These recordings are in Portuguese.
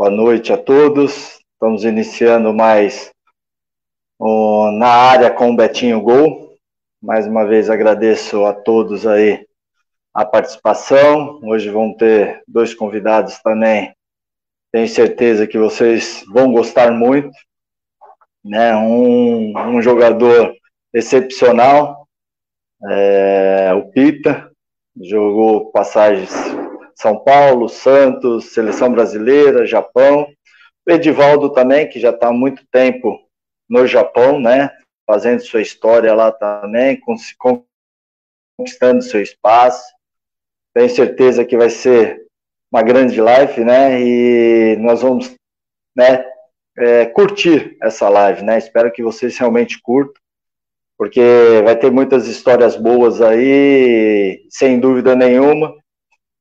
Boa noite a todos. Estamos iniciando mais na área com o Betinho Gol. Mais uma vez agradeço a todos aí a participação. Hoje vão ter dois convidados também. Tenho certeza que vocês vão gostar muito. Né? Um, um jogador excepcional, é, o Pita, jogou passagens São Paulo, Santos, Seleção Brasileira, Japão. O Edivaldo também, que já está há muito tempo no Japão, né? Fazendo sua história lá também, conquistando seu espaço. Tenho certeza que vai ser uma grande live, né? E nós vamos, né? É, curtir essa live, né? Espero que vocês realmente curtam porque vai ter muitas histórias boas aí, sem dúvida nenhuma.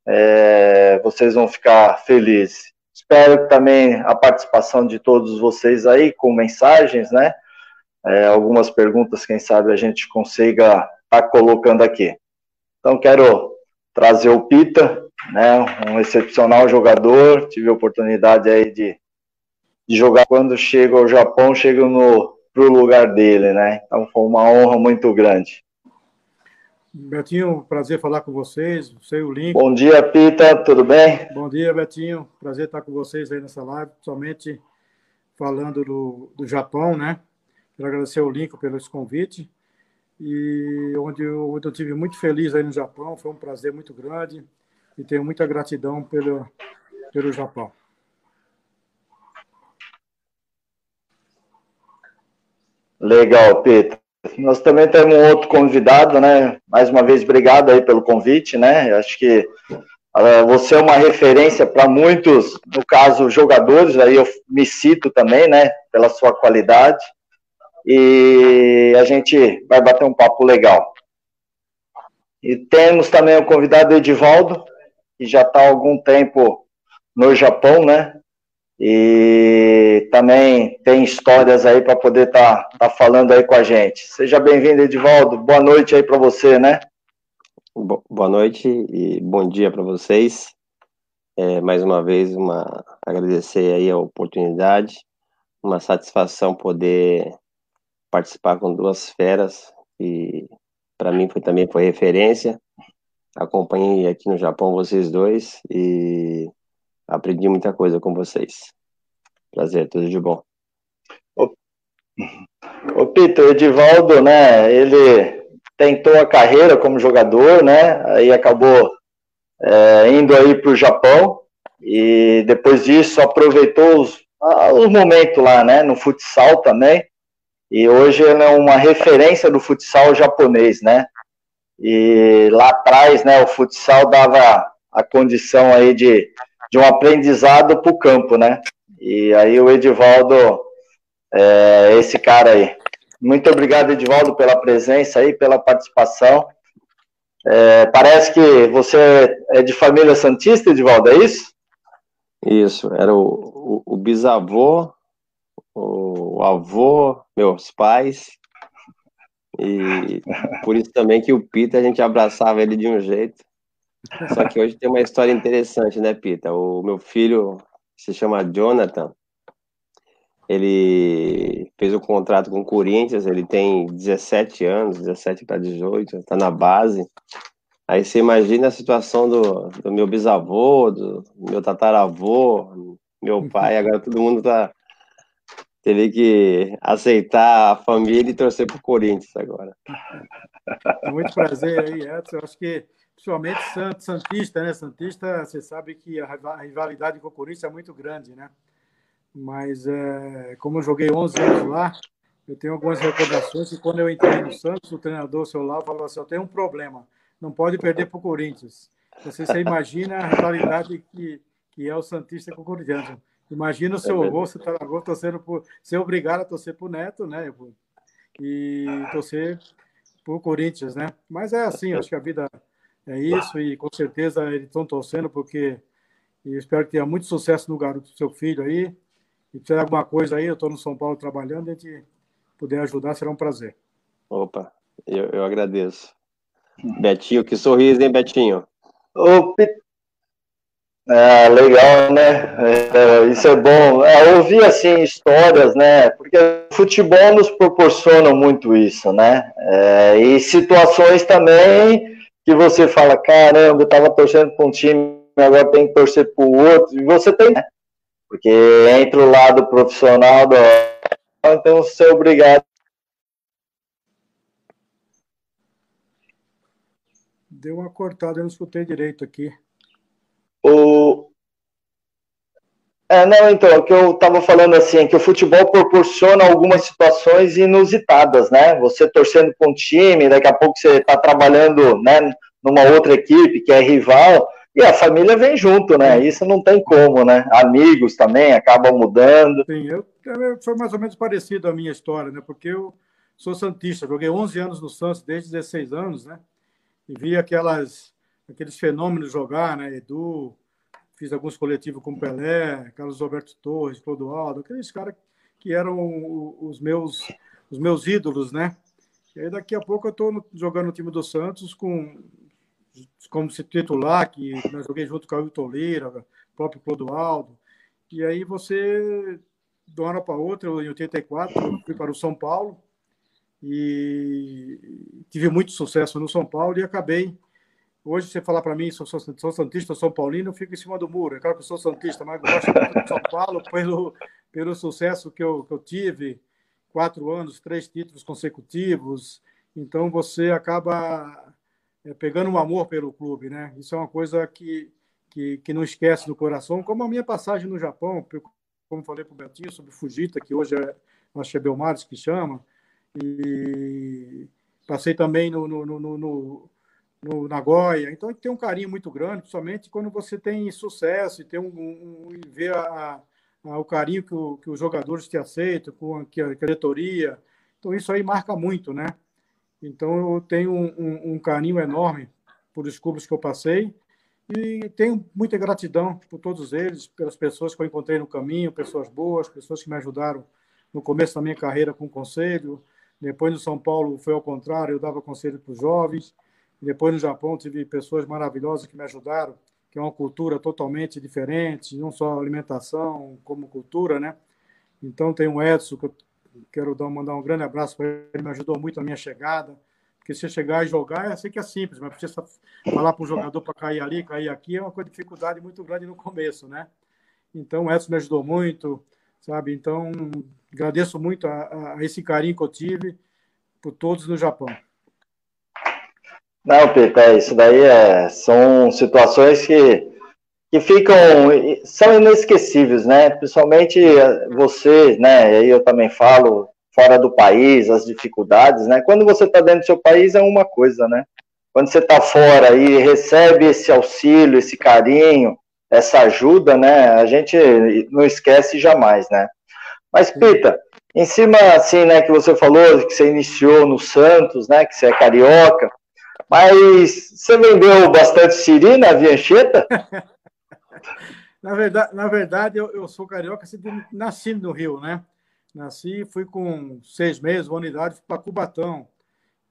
É, vocês vão ficar felizes. Espero também a participação de todos vocês aí com mensagens, né? É, algumas perguntas, quem sabe a gente consiga estar tá colocando aqui. Então, quero trazer o Pita, né? Um excepcional jogador. Tive a oportunidade aí de, de jogar quando chego ao Japão, chego no para o lugar dele, né? Então foi uma honra muito grande. Betinho, prazer falar com vocês, sei o link. Bom dia, Pita, tudo bem? Bom dia, Betinho, prazer estar com vocês aí nessa live, somente falando do, do Japão, né? Quero agradecer o link pelo esse convite e onde eu, onde eu tive muito feliz aí no Japão, foi um prazer muito grande e tenho muita gratidão pelo, pelo Japão. Legal, Pedro. Nós também temos um outro convidado, né? Mais uma vez, obrigado aí pelo convite, né? Acho que uh, você é uma referência para muitos, no caso, jogadores, aí eu me cito também, né? Pela sua qualidade. E a gente vai bater um papo legal. E temos também o convidado Edivaldo, que já está há algum tempo no Japão, né? E também tem histórias aí para poder estar tá, tá falando aí com a gente. Seja bem-vindo, Edivaldo. Boa noite aí para você, né? Boa noite e bom dia para vocês. É, mais uma vez, uma, agradecer aí a oportunidade, uma satisfação poder participar com duas feras e para mim foi também foi referência. Acompanhei aqui no Japão vocês dois e aprendi muita coisa com vocês. Prazer, tudo de bom. Ô, ô Peter, o Edivaldo, né, ele tentou a carreira como jogador, né, aí acabou é, indo aí para o Japão e depois disso aproveitou os, os momentos lá, né, no futsal também, e hoje ele é uma referência do futsal japonês, né, e lá atrás, né, o futsal dava a condição aí de de um aprendizado para o campo, né? E aí o Edivaldo é esse cara aí. Muito obrigado, Edivaldo, pela presença aí, pela participação. É, parece que você é de família santista, Edivaldo, é isso? Isso, era o, o, o bisavô, o avô, meus pais, e por isso também que o Peter a gente abraçava ele de um jeito. Só que hoje tem uma história interessante, né, Pita? O meu filho se chama Jonathan. Ele fez um contrato com o Corinthians, ele tem 17 anos, 17 para 18, está na base. Aí você imagina a situação do, do meu bisavô, do meu tataravô, meu pai, agora todo mundo tá teve que aceitar a família e torcer pro Corinthians agora. Muito prazer aí, Edson. Eu acho que principalmente Santista, né? Santista, você sabe que a rivalidade com o Corinthians é muito grande, né? Mas é, como eu joguei 11 anos lá, eu tenho algumas recordações que quando eu entrei no Santos, o treinador seu lá falou assim: eu tenho um problema, não pode perder para o Corinthians. Você, você imagina a rivalidade que, que é o Santista com o Corinthians. Imagina o seu é avô, você tá torcendo por. ser obrigado a torcer para o Neto, né? E torcer para o Corinthians, né? Mas é assim, acho que a vida é isso, e com certeza eles estão torcendo, porque e espero que tenha muito sucesso no garoto do seu filho aí. E tiver alguma coisa aí, eu estou no São Paulo trabalhando, a gente puder ajudar, será um prazer. Opa, eu, eu agradeço. Betinho, que sorriso, hein, Betinho? Ô, É, legal, né? É, isso é bom. É, ouvir, assim, histórias, né? Porque o futebol nos proporciona muito isso, né? É, e situações também que você fala, caramba, eu estava torcendo para um time, agora tem que torcer para o outro. E você tem, né? Porque entra o lado profissional do... Então você é obrigado Deu uma cortada, eu não escutei direito aqui. O... É, não, então, o que eu estava falando assim, é que o futebol proporciona algumas situações inusitadas, né? Você torcendo para um time, daqui a pouco você está trabalhando né, numa outra equipe que é rival, e a família vem junto, né? Isso não tem como, né? Amigos também acabam mudando. Sim, eu, foi mais ou menos parecido a minha história, né? Porque eu sou santista, joguei 11 anos no Santos, desde 16 anos, né? E vi aquelas, aqueles fenômenos jogar, né? Edu, fiz alguns coletivos com Pelé, Carlos Roberto Torres, Clodoaldo, aqueles caras que eram os meus, os meus ídolos, né? E aí daqui a pouco eu estou jogando no time do Santos com como se titular, que eu joguei junto com o Ailton Toleira, próprio Clodoaldo. E aí você, de uma hora para outra, em 84, eu fui para o São Paulo e tive muito sucesso no São Paulo e acabei Hoje, você falar para mim, sou, sou, sou Santista, São Paulino, eu fico em cima do muro. É claro que eu sou Santista, mas gosto muito de São Paulo pelo, pelo sucesso que eu, que eu tive. Quatro anos, três títulos consecutivos. Então, você acaba é, pegando um amor pelo clube, né? Isso é uma coisa que, que, que não esquece no coração. Como a minha passagem no Japão, como falei para o Betinho sobre Fujita, que hoje é, acho que é Belmares que chama. E passei também no, no, no, no no Nagoya. Então, tem um carinho muito grande, principalmente quando você tem sucesso e tem um, um, um ver a, a, o carinho que, o, que, os jogadores te aceitam, com a, que a, diretoria. Então, isso aí marca muito, né? Então, eu tenho um, um carinho enorme por os clubes que eu passei e tenho muita gratidão por todos eles, pelas pessoas que eu encontrei no caminho, pessoas boas, pessoas que me ajudaram no começo da minha carreira com conselho. Depois no São Paulo foi ao contrário, eu dava conselho para os jovens. Depois no Japão tive pessoas maravilhosas que me ajudaram, que é uma cultura totalmente diferente, não só alimentação, como cultura, né? Então tem o Edson, que eu quero dar, mandar um grande abraço para ele, ele me ajudou muito na minha chegada. Porque se chegar e jogar, eu sei que é simples, mas precisa falar para o jogador para cair ali, cair aqui, é uma coisa de dificuldade muito grande no começo, né? Então o Edson me ajudou muito, sabe? Então agradeço muito a, a esse carinho que eu tive por todos no Japão. Não, Peter, é, isso daí é, são situações que, que ficam, são inesquecíveis, né? Principalmente você, né? E aí eu também falo, fora do país, as dificuldades, né? Quando você está dentro do seu país é uma coisa, né? Quando você está fora e recebe esse auxílio, esse carinho, essa ajuda, né? A gente não esquece jamais, né? Mas, Pita, em cima, assim, né, que você falou, que você iniciou no Santos, né, que você é carioca, mas você vendeu bastante siri na Viancheta? na verdade, na verdade eu, eu sou carioca, assim, nasci no Rio, né? Nasci, fui com seis meses, uma unidade, para Cubatão,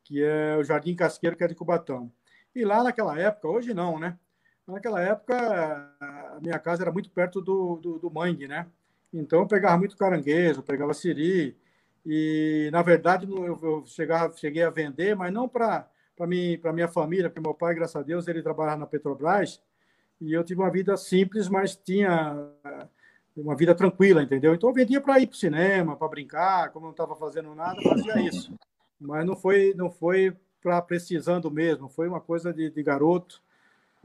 que é o Jardim Casqueiro, que é de Cubatão. E lá naquela época, hoje não, né? Naquela época, a minha casa era muito perto do, do, do mangue, né? Então, eu pegava muito caranguejo, pegava siri. E, na verdade, eu, eu chegava, cheguei a vender, mas não para para mim, para minha família, porque meu pai, graças a Deus, ele trabalhava na Petrobras e eu tive uma vida simples, mas tinha eh, uma vida tranquila, entendeu? Então eu vendia para ir para o cinema, para brincar, como não estava fazendo nada, fazia isso. Mas não foi, não foi para precisando mesmo, foi uma coisa de, de, garoto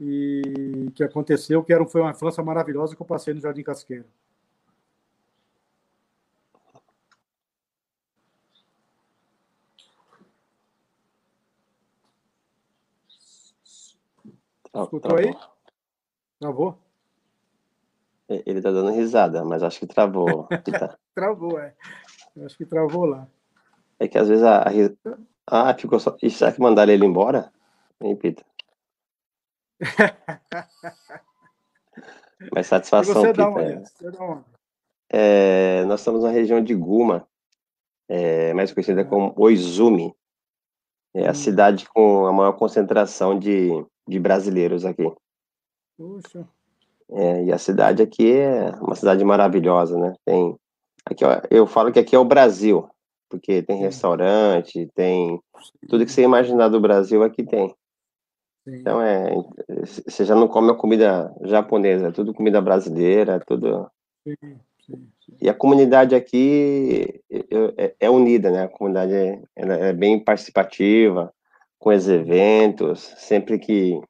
e que aconteceu, que era, foi uma infância maravilhosa que eu passei no Jardim Casqueiro. Escutou aí? Travou? Ele tá dando risada, mas acho que travou. Tá... travou, é. Eu acho que travou lá. É que às vezes a. Ah, ficou só. E será que mandaram ele embora? Hein, Pita? Mas satisfação, você Pita. Dá uma, você dá uma. É, nós estamos na região de Guma, é, mais conhecida é. como Oizumi. É a hum. cidade com a maior concentração de de brasileiros aqui. Puxa. É, e a cidade aqui é uma cidade maravilhosa, né? Tem aqui, ó, eu falo que aqui é o Brasil, porque tem restaurante, tem tudo que você imaginar do Brasil aqui tem. Sim. Então é, você já não come a comida japonesa, é tudo comida brasileira, é tudo. Sim, sim, e a comunidade aqui é, é, unida, né? A comunidade é, é bem participativa, com os eventos, sempre que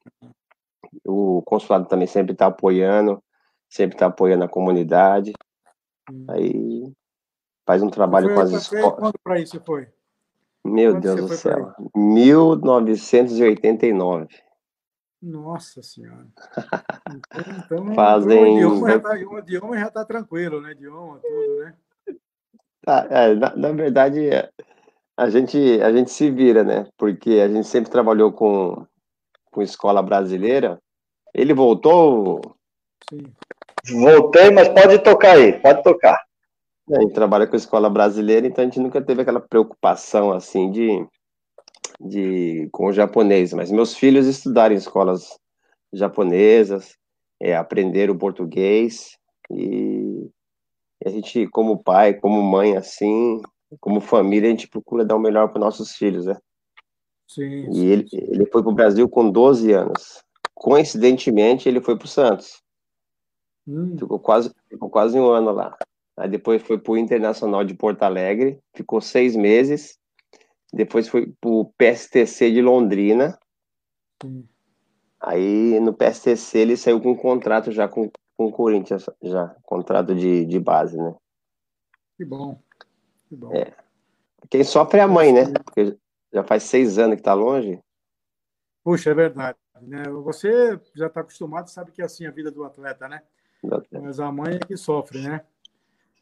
o consulado também sempre está apoiando, sempre está apoiando a comunidade. Hum. Aí faz um trabalho com as escolas. Quando para isso foi? Meu quando Deus do céu. 1989. Nossa Senhora. Então, então Fazem... o idioma já está idioma já tá tranquilo, né? Idioma, tudo, né? Ah, é, na, na, verdade, a gente, a gente se vira, né? Porque a gente sempre trabalhou com, com escola brasileira. Ele voltou? Sim. Voltei, mas pode tocar aí, pode tocar. É, a gente trabalha com escola brasileira, então a gente nunca teve aquela preocupação assim de de, com o japonês, mas meus filhos estudaram em escolas japonesas, é, aprenderam português e a gente, como pai, como mãe, assim, como família, a gente procura dar o melhor para nossos filhos, né? Sim, e ele, ele foi para o Brasil com 12 anos. Coincidentemente, ele foi para o Santos. Hum. Ficou, quase, ficou quase um ano lá. Aí depois foi para o Internacional de Porto Alegre, ficou seis meses. Depois foi pro PSTC de Londrina. Sim. Aí no PSTC ele saiu com um contrato já com, com o Corinthians, já, contrato de, de base, né? Que bom. Que bom. É. Quem sofre é a mãe, né? Porque já faz seis anos que tá longe. Puxa, é verdade. Né? Você já está acostumado, sabe que é assim a vida do atleta, né? Mas a mãe é que sofre, né?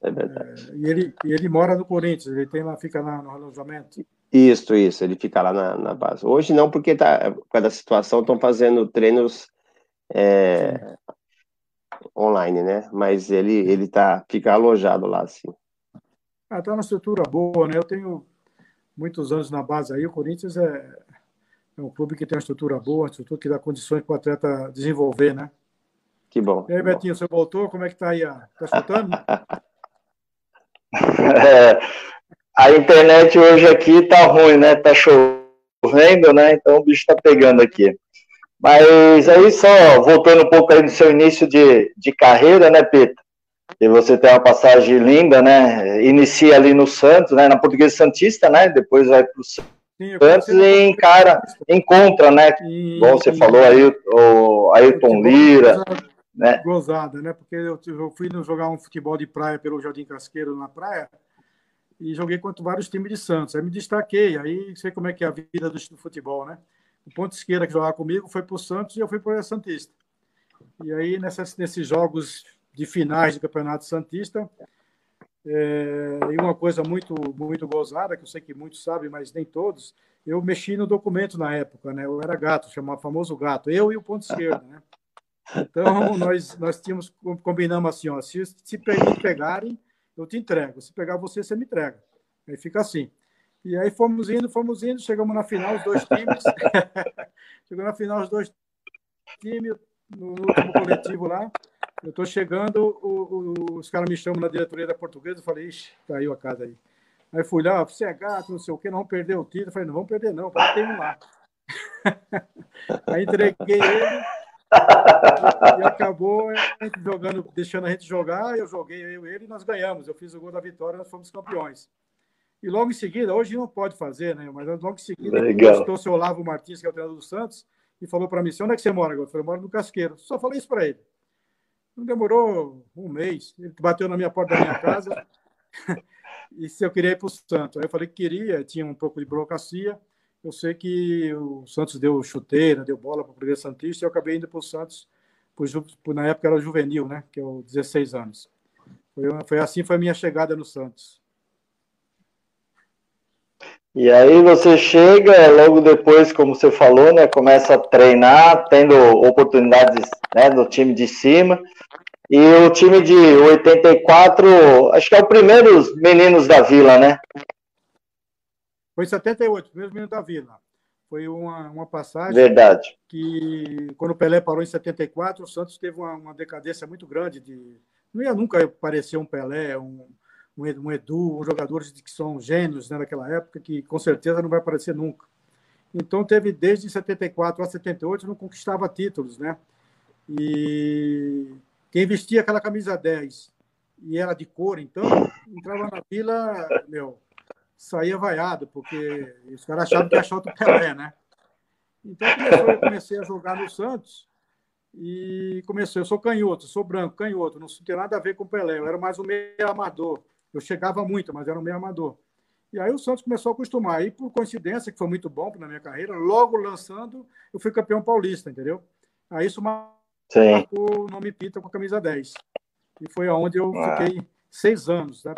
É verdade. É, e, ele, ele mora no Corinthians, ele tem lá, fica lá no alojamento. Isso, isso, ele fica lá na, na base. Hoje não, porque tá, por causa da situação, estão fazendo treinos é, online, né? Mas ele, ele tá, fica alojado lá, assim. Ah, tá uma estrutura boa, né? Eu tenho muitos anos na base aí, o Corinthians é, é um clube que tem uma estrutura boa, uma estrutura que dá condições para o atleta desenvolver, né? Que bom. E aí, Betinho, bom. você voltou? Como é que tá aí? Tá escutando? é, a internet hoje aqui tá ruim, né? Tá chovendo, né? Então o bicho tá pegando aqui. Mas aí só voltando um pouco aí no seu início de, de carreira, né, Pedro? E você tem uma passagem linda, né? Inicia ali no Santos, né? Na Portuguesa Santista, né? Depois vai para o Santos e encara, encontra, né? E, Bom, você e, falou aí o Ayrton Lira, gozada, né? Gozada, né? Porque eu, eu fui jogar um futebol de praia pelo Jardim Casqueiro na praia e joguei contra vários times de Santos. Aí me destaquei, aí sei como é que é a vida do, do futebol, né? O ponto esquerda que jogava comigo foi para o Santos e eu fui para o Santista. E aí, nessas, nesses jogos de finais do Campeonato Santista, é, e uma coisa muito muito gozada, que eu sei que muitos sabem, mas nem todos, eu mexi no documento na época, né? Eu era gato, chamava famoso gato, eu e o ponto esquerdo, né? Então, nós, nós tínhamos, combinamos assim, ó, se, se pegarem, eu te entrego. Se pegar você, você me entrega. Aí fica assim. E aí fomos indo, fomos indo, chegamos na final, os dois times. Chegou na final, os dois times, no último coletivo lá. Eu estou chegando, o, o, os caras me chamam na diretoria da portuguesa, eu falei, ixi, caiu a casa aí. Aí fui lá, você é gato, não sei o quê, não vamos perder o título. Eu falei, não vamos perder, não, tem um lá. aí entreguei ele, e acabou jogando, deixando a gente jogar, eu joguei eu ele e nós ganhamos. Eu fiz o gol da vitória, nós fomos campeões. E logo em seguida, hoje não pode fazer, né? Mas logo em seguida, postou o seu Olavo Martins, que é o treinador do Santos, e falou para mim: onde é que você mora agora? Eu falei: eu moro no Casqueiro. Só falei isso para ele. Não demorou um mês. Ele bateu na minha porta da minha casa e se eu queria ir para o Santos. Aí eu falei que queria, tinha um pouco de burocracia. Eu sei que o Santos deu chuteira, deu bola para o Progresso Santista e eu acabei indo para o Santos, por, na época era juvenil, né? Que é o 16 anos. Foi, foi assim foi a minha chegada no Santos. E aí você chega, logo depois, como você falou, né, começa a treinar, tendo oportunidades né, no time de cima. E o time de 84, acho que é o primeiro os meninos da vila, né? Foi em 78, primeiro menino da Vila. Foi uma, uma passagem. Verdade. Que, quando o Pelé parou em 74, o Santos teve uma, uma decadência muito grande. de Não ia nunca aparecer um Pelé, um, um Edu, um jogadores que são gênios né, naquela época, que com certeza não vai aparecer nunca. Então, teve desde 74 a 78, não conquistava títulos, né? E quem vestia aquela camisa 10 e era de cor, então, entrava na fila, meu, saía vaiado, porque os caras achavam que achava o Pelé, né? Então, eu comecei a jogar no Santos e comecei, eu sou canhoto, sou branco, canhoto, não tem nada a ver com o Pelé, eu era mais um meio amador. Eu chegava muito, mas era um meio amador. E aí o Santos começou a acostumar. E por coincidência, que foi muito bom na minha carreira, logo lançando, eu fui campeão paulista, entendeu? Aí isso marcou o nome Pita com a camisa 10. E foi aonde eu ah. fiquei seis anos né,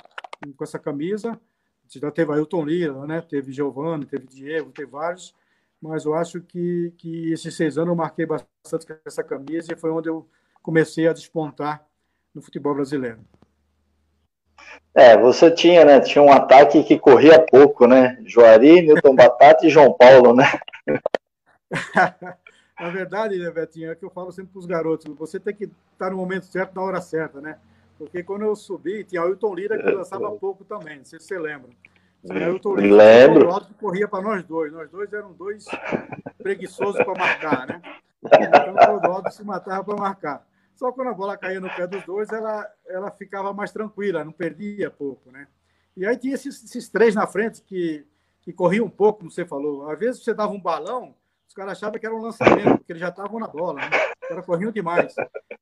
com essa camisa. Já teve Ailton Lira, né? teve Giovanni, teve Diego, teve vários. Mas eu acho que, que esses seis anos eu marquei bastante com essa camisa e foi onde eu comecei a despontar no futebol brasileiro. É, você tinha, né? Tinha um ataque que corria pouco, né? Juari, Newton Batata e João Paulo, né? A verdade, né, Betinho, é que eu falo sempre para os garotos: você tem que estar no momento certo, na hora certa, né? Porque quando eu subi, tinha o Ailton Lira que lançava pouco também, não sei se você lembra. Tinha Ailton Lira Lembro. que corria para nós dois. Nós dois eram dois preguiçosos para marcar, né? Então o Clodoaldo se matava para marcar. Só quando a bola caía no pé dos dois, ela, ela ficava mais tranquila, não perdia pouco, né? E aí tinha esses, esses três na frente que, que corriam um pouco, como você falou. Às vezes você dava um balão, os caras achavam que era um lançamento, porque eles já estavam na bola, né? Os caras corriam demais.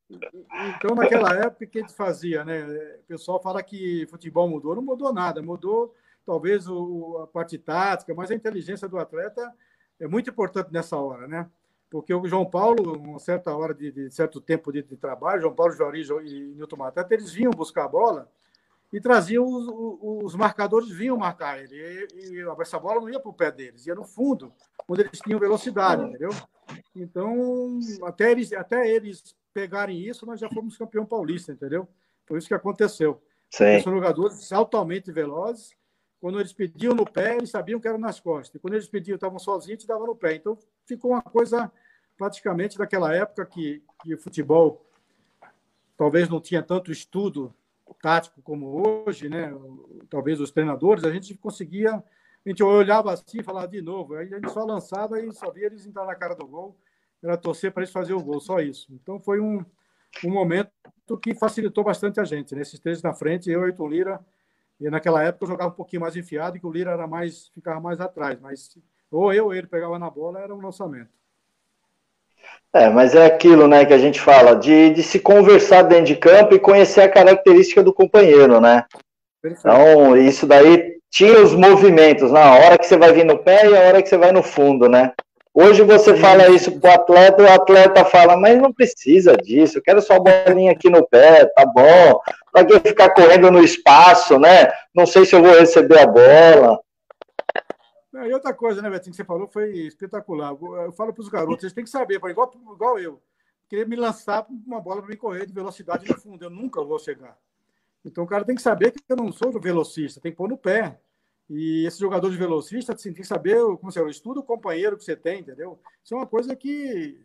Então, naquela época, o que a gente fazia, né? O pessoal fala que futebol mudou. Não mudou nada, mudou talvez o, a parte tática, mas a inteligência do atleta é muito importante nessa hora, né? Porque o João Paulo, uma certa hora de, de certo tempo de, de, trabalho, João Paulo Jori e Nilton Matata, eles vinham buscar a bola e traziam os, os, marcadores vinham marcar ele. E, e, essa bola não ia para o pé deles, ia no fundo, onde eles tinham velocidade, entendeu? Então, até eles, até eles pegarem isso, nós já fomos campeão paulista, entendeu? Foi isso que aconteceu. São jogadores altamente velozes. Quando eles pediam no pé, eles sabiam que era nas costas. E quando eles pediam, estavam sozinhos, davam no pé. Então, ficou uma coisa praticamente daquela época que, que o futebol talvez não tinha tanto estudo tático como hoje, né? Talvez os treinadores, a gente conseguia, a gente olhava assim e falava de novo, aí a gente só lançava e só via eles entrar na cara do gol, era torcer para eles fazer o gol, só isso. Então foi um, um momento que facilitou bastante a gente, né? três na frente, eu e o Lira, e naquela época eu jogava um pouquinho mais enfiado e que o Lira era mais, ficava mais atrás, mas ou eu ou ele pegava na bola, era um lançamento. É, mas é aquilo, né, que a gente fala, de, de se conversar dentro de campo e conhecer a característica do companheiro, né? Então, isso daí tinha os movimentos, na hora que você vai vir no pé e a hora que você vai no fundo, né? Hoje você fala isso pro atleta, o atleta fala, mas não precisa disso, eu quero só a bolinha aqui no pé, tá bom. Pra que ficar correndo no espaço, né? Não sei se eu vou receber a bola. E outra coisa, né, Betinho, que você falou foi espetacular. Eu falo para os garotos, eles têm que saber, igual, igual eu, querer me lançar uma bola para me correr de velocidade no fundo, eu nunca vou chegar. Então o cara tem que saber que eu não sou velocista, tem que pôr no pé. E esse jogador de velocista assim, tem que saber como você estuda o companheiro que você tem, entendeu? Isso é uma coisa que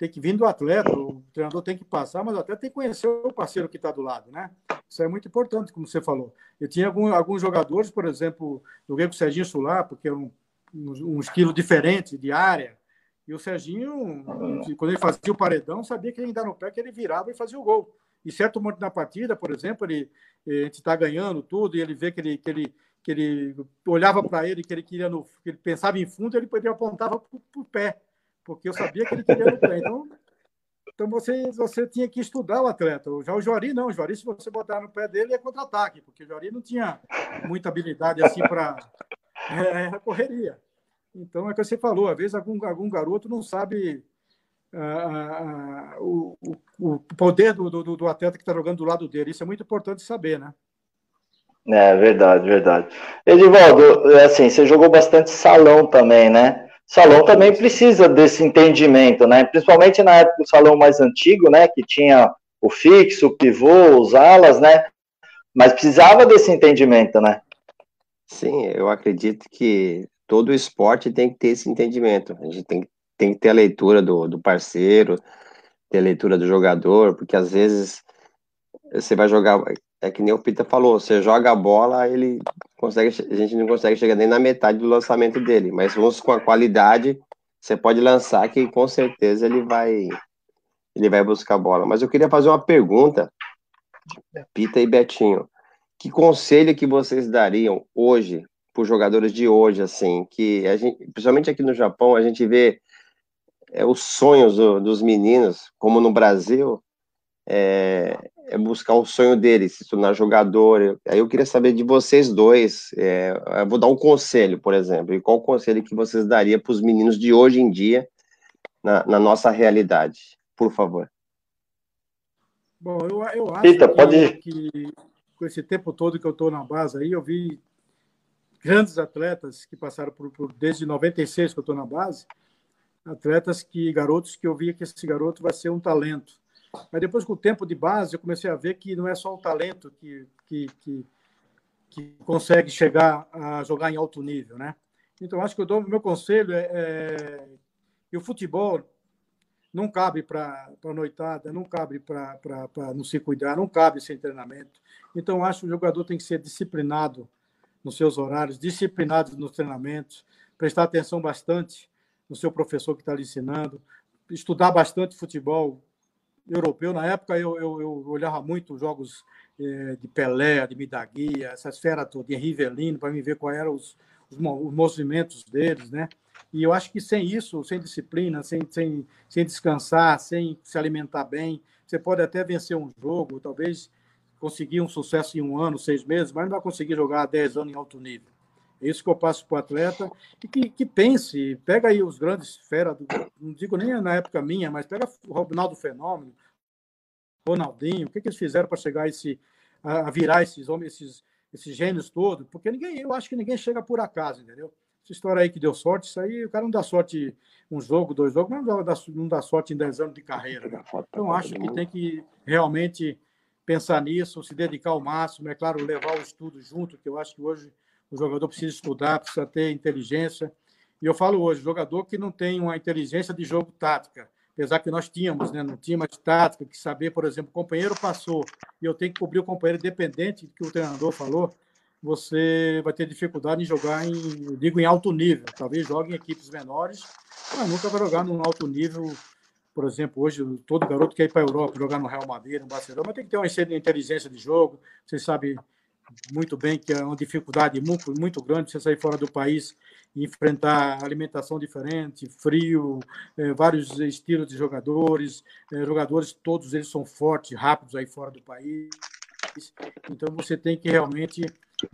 tem que vir do atleta, o treinador tem que passar, mas até tem que conhecer o parceiro que está do lado, né? Isso é muito importante, como você falou. Eu tinha algum, alguns jogadores, por exemplo, joguei com o Serginho Sular, porque é um, um, um estilo diferente de área, e o Serginho, quando ele fazia o paredão, sabia que ele ia no pé, que ele virava e fazia o gol. E certo momento na partida, por exemplo, ele, a gente está ganhando tudo, e ele vê que ele, que ele, que ele olhava para ele, que ele queria no, que ele pensava em fundo, ele, ele apontava para o pé porque eu sabia que ele queria lutar. Então, então você, você tinha que estudar o atleta. Já o Jori não, o Jori, se você botar no pé dele, é contra-ataque, porque o Jori não tinha muita habilidade assim para. É, correria. Então é o que você falou, às vezes algum, algum garoto não sabe ah, ah, o, o, poder do, do, do atleta que está jogando do lado dele. Isso é muito importante saber, né? É verdade, verdade. Edivaldo, assim, você jogou bastante salão também, né? Salão também precisa desse entendimento, né? Principalmente na época do salão mais antigo, né? Que tinha o fixo, o pivô, os alas, né? Mas precisava desse entendimento, né? Sim, eu acredito que todo esporte tem que ter esse entendimento. A gente tem, tem que ter a leitura do, do parceiro, ter a leitura do jogador, porque às vezes você vai jogar, é que nem o Pita falou, você joga a bola, ele consegue, a gente não consegue chegar nem na metade do lançamento dele, mas uns com a qualidade, você pode lançar que com certeza ele vai ele vai buscar a bola. Mas eu queria fazer uma pergunta, Pita e Betinho. Que conselho que vocês dariam hoje para os jogadores de hoje, assim, que a gente, principalmente aqui no Japão, a gente vê é, os sonhos do, dos meninos, como no Brasil, é, é, buscar o sonho deles, se tornar jogador. Aí eu queria saber de vocês dois, é, eu vou dar um conselho, por exemplo, e qual o conselho que vocês dariam para os meninos de hoje em dia, na, na nossa realidade? Por favor. Bom, eu, eu acho Eita, que, pode... que com esse tempo todo que eu estou na base aí, eu vi grandes atletas que passaram por, por desde 96 que eu estou na base, atletas que garotos que eu via que esse garoto vai ser um talento. Mas depois com o tempo de base eu comecei a ver que não é só o talento que que, que, que consegue chegar a jogar em alto nível, né? Então acho que eu dou meu conselho é, é o futebol não cabe para a noitada, não cabe para não se cuidar, não cabe sem treinamento. Então, acho que o jogador tem que ser disciplinado nos seus horários, disciplinado nos treinamentos, prestar atenção bastante no seu professor que está lhe ensinando, estudar bastante futebol europeu. Na época, eu, eu, eu olhava muito os jogos eh, de Pelé, de Midaguia, essa esfera toda, de Rivelino, para me ver quais eram os, os, os movimentos deles, né? E eu acho que sem isso, sem disciplina, sem, sem, sem descansar, sem se alimentar bem, você pode até vencer um jogo, talvez conseguir um sucesso em um ano, seis meses, mas não vai conseguir jogar dez anos em alto nível. É isso que eu passo para o atleta e que, que pense, pega aí os grandes feras, não digo nem na época minha, mas pega o Ronaldo Fenômeno, Ronaldinho, o que, que eles fizeram para chegar a, esse, a virar esses homens, esses, esses gênios todos? Porque ninguém, eu acho que ninguém chega por acaso, entendeu? Essa história aí que deu sorte, isso aí, o cara não dá sorte um jogo, dois jogos, mas não dá, não dá sorte em dez anos de carreira. Né? Então, acho que tem que realmente pensar nisso, se dedicar ao máximo, é claro, levar o estudo junto, que eu acho que hoje o jogador precisa estudar, precisa ter inteligência. E eu falo hoje, jogador que não tem uma inteligência de jogo tática, apesar que nós tínhamos, né? não tinha mais tática, que saber, por exemplo, o companheiro passou e eu tenho que cobrir o companheiro independente do que o treinador falou, você vai ter dificuldade em jogar em, digo, em alto nível. Talvez jogue em equipes menores, mas nunca vai jogar num alto nível. Por exemplo, hoje todo garoto quer ir para a Europa, jogar no Real Madrid, no Barcelona, mas tem que ter uma inteligência de jogo. Você sabe muito bem que é uma dificuldade muito, muito grande você sair fora do país e enfrentar alimentação diferente, frio, é, vários estilos de jogadores, é, jogadores todos eles são fortes, rápidos aí fora do país. Então você tem que realmente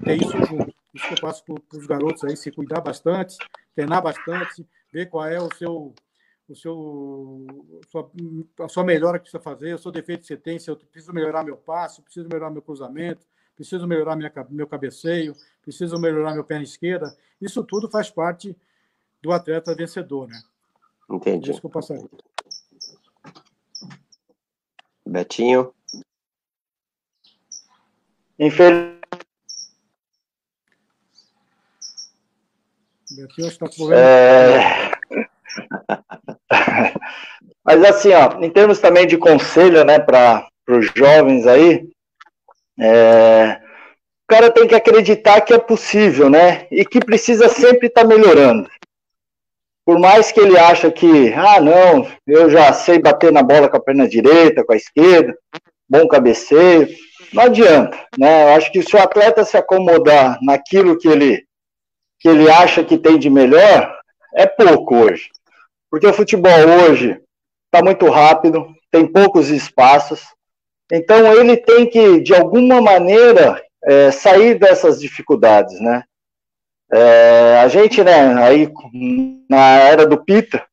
ter isso junto. Isso que eu passo para os garotos aí, se cuidar bastante, treinar bastante, ver qual é o seu, o seu, sua, a sua melhora que precisa fazer, o seu defeito que você tem, se eu preciso melhorar meu passo, preciso melhorar meu cruzamento, preciso melhorar minha, meu cabeceio, preciso melhorar meu pé esquerda. Isso tudo faz parte do atleta vencedor, né? Entendi. Isso que eu passaria. Betinho. Infeliz... Betinho está com é... Mas assim, ó, em termos também de conselho, né, para os jovens aí, é... o cara tem que acreditar que é possível, né, e que precisa sempre estar tá melhorando. Por mais que ele acha que, ah, não, eu já sei bater na bola com a perna direita, com a esquerda, bom cabeceio, não adianta, né? Eu acho que se o atleta se acomodar naquilo que ele, que ele acha que tem de melhor, é pouco hoje. Porque o futebol hoje está muito rápido, tem poucos espaços, então ele tem que, de alguma maneira, é, sair dessas dificuldades, né? É, a gente, né, aí na era do Pita,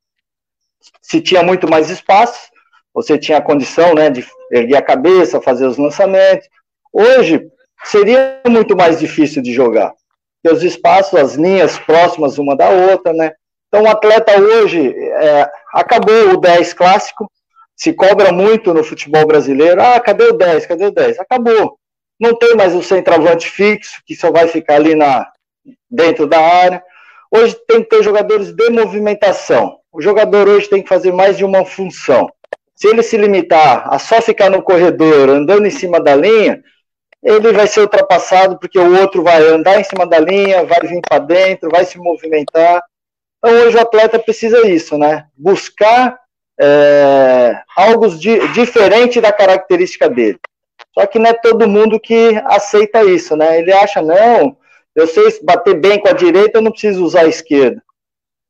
se tinha muito mais espaço, você tinha a condição né, de erguer a cabeça, fazer os lançamentos. Hoje, seria muito mais difícil de jogar, porque os espaços, as linhas próximas uma da outra, né? Então, o atleta hoje, é, acabou o 10 clássico, se cobra muito no futebol brasileiro, ah, cadê o 10, cadê o 10? Acabou. Não tem mais o centroavante fixo, que só vai ficar ali na, dentro da área. Hoje tem que ter jogadores de movimentação. O jogador hoje tem que fazer mais de uma função. Se ele se limitar a só ficar no corredor andando em cima da linha, ele vai ser ultrapassado porque o outro vai andar em cima da linha, vai vir para dentro, vai se movimentar. Então hoje o atleta precisa isso, né? Buscar é, algo di diferente da característica dele. Só que não é todo mundo que aceita isso, né? Ele acha, não, eu sei bater bem com a direita, eu não preciso usar a esquerda.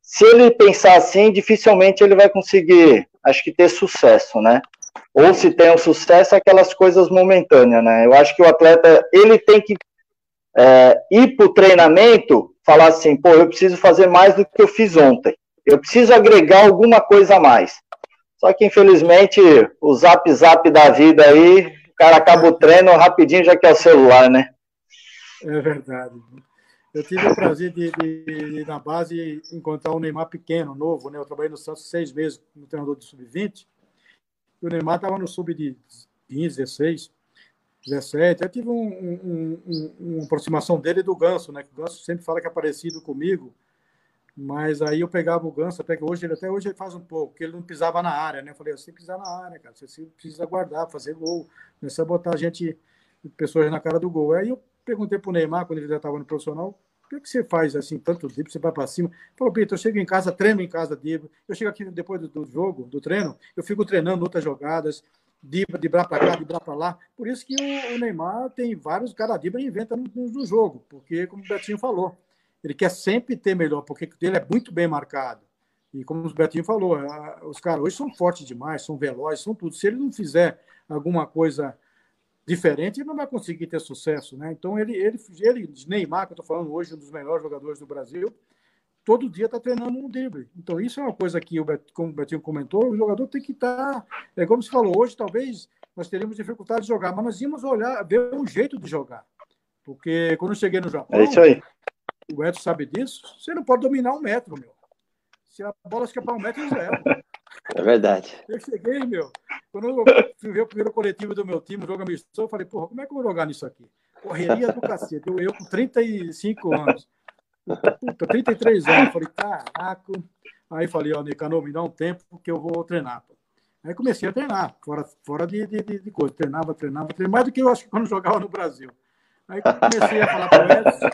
Se ele pensar assim, dificilmente ele vai conseguir, acho que ter sucesso, né? Ou se tem um sucesso, é aquelas coisas momentâneas, né? Eu acho que o atleta, ele tem que é, ir para o treinamento, falar assim, pô, eu preciso fazer mais do que eu fiz ontem. Eu preciso agregar alguma coisa a mais. Só que, infelizmente, o zap zap da vida aí, o cara acaba o treino rapidinho, já que é o celular, né? É verdade. Eu tive o prazer de, de, de, na base, encontrar um Neymar pequeno, novo, né? Eu trabalhei no Santos seis meses como treinador de sub-20. E o Neymar estava no sub de 15, 16, 17. Eu tive um, um, um, uma aproximação dele do Ganso, né? O Ganso sempre fala que é parecido comigo. Mas aí eu pegava o Ganso, até que hoje ele até hoje ele faz um pouco, porque ele não pisava na área, né? Eu falei, você pisar na área, cara, você precisa guardar, fazer gol, não é botar gente, pessoas na cara do gol. Aí eu perguntei pro Neymar, quando ele já estava no profissional, por que você faz assim, tanto drible, você vai para cima? Falou, Pito, eu chego em casa, treino em casa, drible. Eu chego aqui depois do, do jogo, do treino, eu fico treinando outras jogadas, dribla, driblar para cá, driblar para lá. Por isso que o, o, Neymar tem vários, cada dribla inventa no, no jogo, porque, como o Betinho falou, ele quer sempre ter melhor, porque ele é muito bem marcado. E como o Betinho falou, os caras hoje são fortes demais, são velozes, são tudo. Se ele não fizer alguma coisa diferente, ele não vai conseguir ter sucesso, né? Então ele, ele, ele Neymar, que eu estou falando hoje, um dos melhores jogadores do Brasil, todo dia está treinando um drible. Então isso é uma coisa que, o como o Betinho comentou, o jogador tem que estar, tá, é como se falou, hoje talvez nós teríamos dificuldade de jogar, mas nós íamos olhar, ver um jeito de jogar. Porque quando eu cheguei no Japão, é o Edson sabe disso, você não pode dominar um metro, meu. Se a bola escapar um metro, eu zero. É verdade. Eu cheguei, meu. Quando eu fui ver o primeiro coletivo do meu time, o jogo amistoso, eu falei, porra, como é que eu vou jogar nisso aqui? Correria do cacete. Eu, eu com 35 anos. Puta, 33 anos. Eu falei, caraca. Aí falei, ó, Nicanor, me dá um tempo que eu vou treinar. Aí comecei a treinar, fora, fora de, de, de, coisa. Treinava, treinava, treinava, mais do que eu acho que quando jogava no Brasil. Aí comecei a falar para o Edson,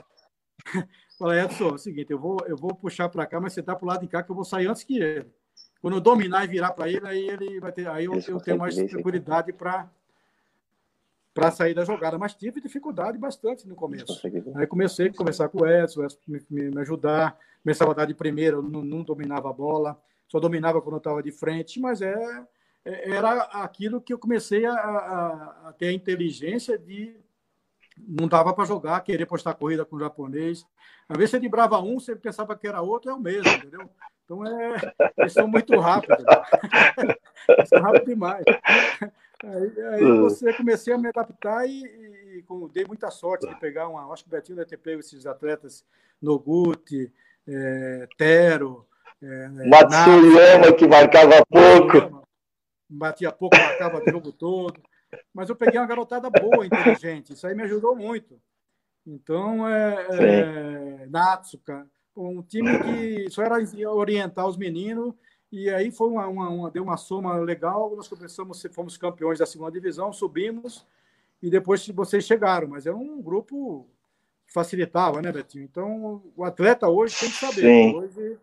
Falei, Edson, é o seguinte, eu vou, eu vou puxar para cá, mas você tá para o lado de cá que eu vou sair antes que ele. Quando eu dominar e virar para ele, aí ele vai ter, aí eu, eu tenho mais tranquilidade para para sair da jogada, mas tive dificuldade bastante no começo. Aí comecei a conversar com o Edson, o Edson me, me, me ajudar, começava a dar de primeira, eu não, não dominava a bola, só dominava quando eu estava de frente, mas é, é, era aquilo que eu comecei a, a, a ter a inteligência de não dava para jogar, querer postar corrida com o japonês. Às vezes você librava um, você pensava que era outro, é o mesmo, entendeu? Então é, eles são muito rápidos. eles são rápidos demais. Aí, aí hum. você comecei a me adaptar e, e, e, dei muita sorte de pegar uma. Acho que o Betinho deve ter pego esses atletas Noguchi, é, Tero. É, Matsuyama, que marcava pouco. Batia pouco, marcava o jogo todo mas eu peguei uma garotada boa, inteligente. Isso aí me ajudou muito. Então, é, é Natsuka, um time que só era orientar os meninos, e aí foi uma, uma, uma, deu uma soma legal. Nós começamos, fomos campeões da segunda divisão, subimos, e depois vocês chegaram, mas era um grupo que facilitava, né, Betinho? Então, o atleta hoje tem que saber. Sim. Hoje,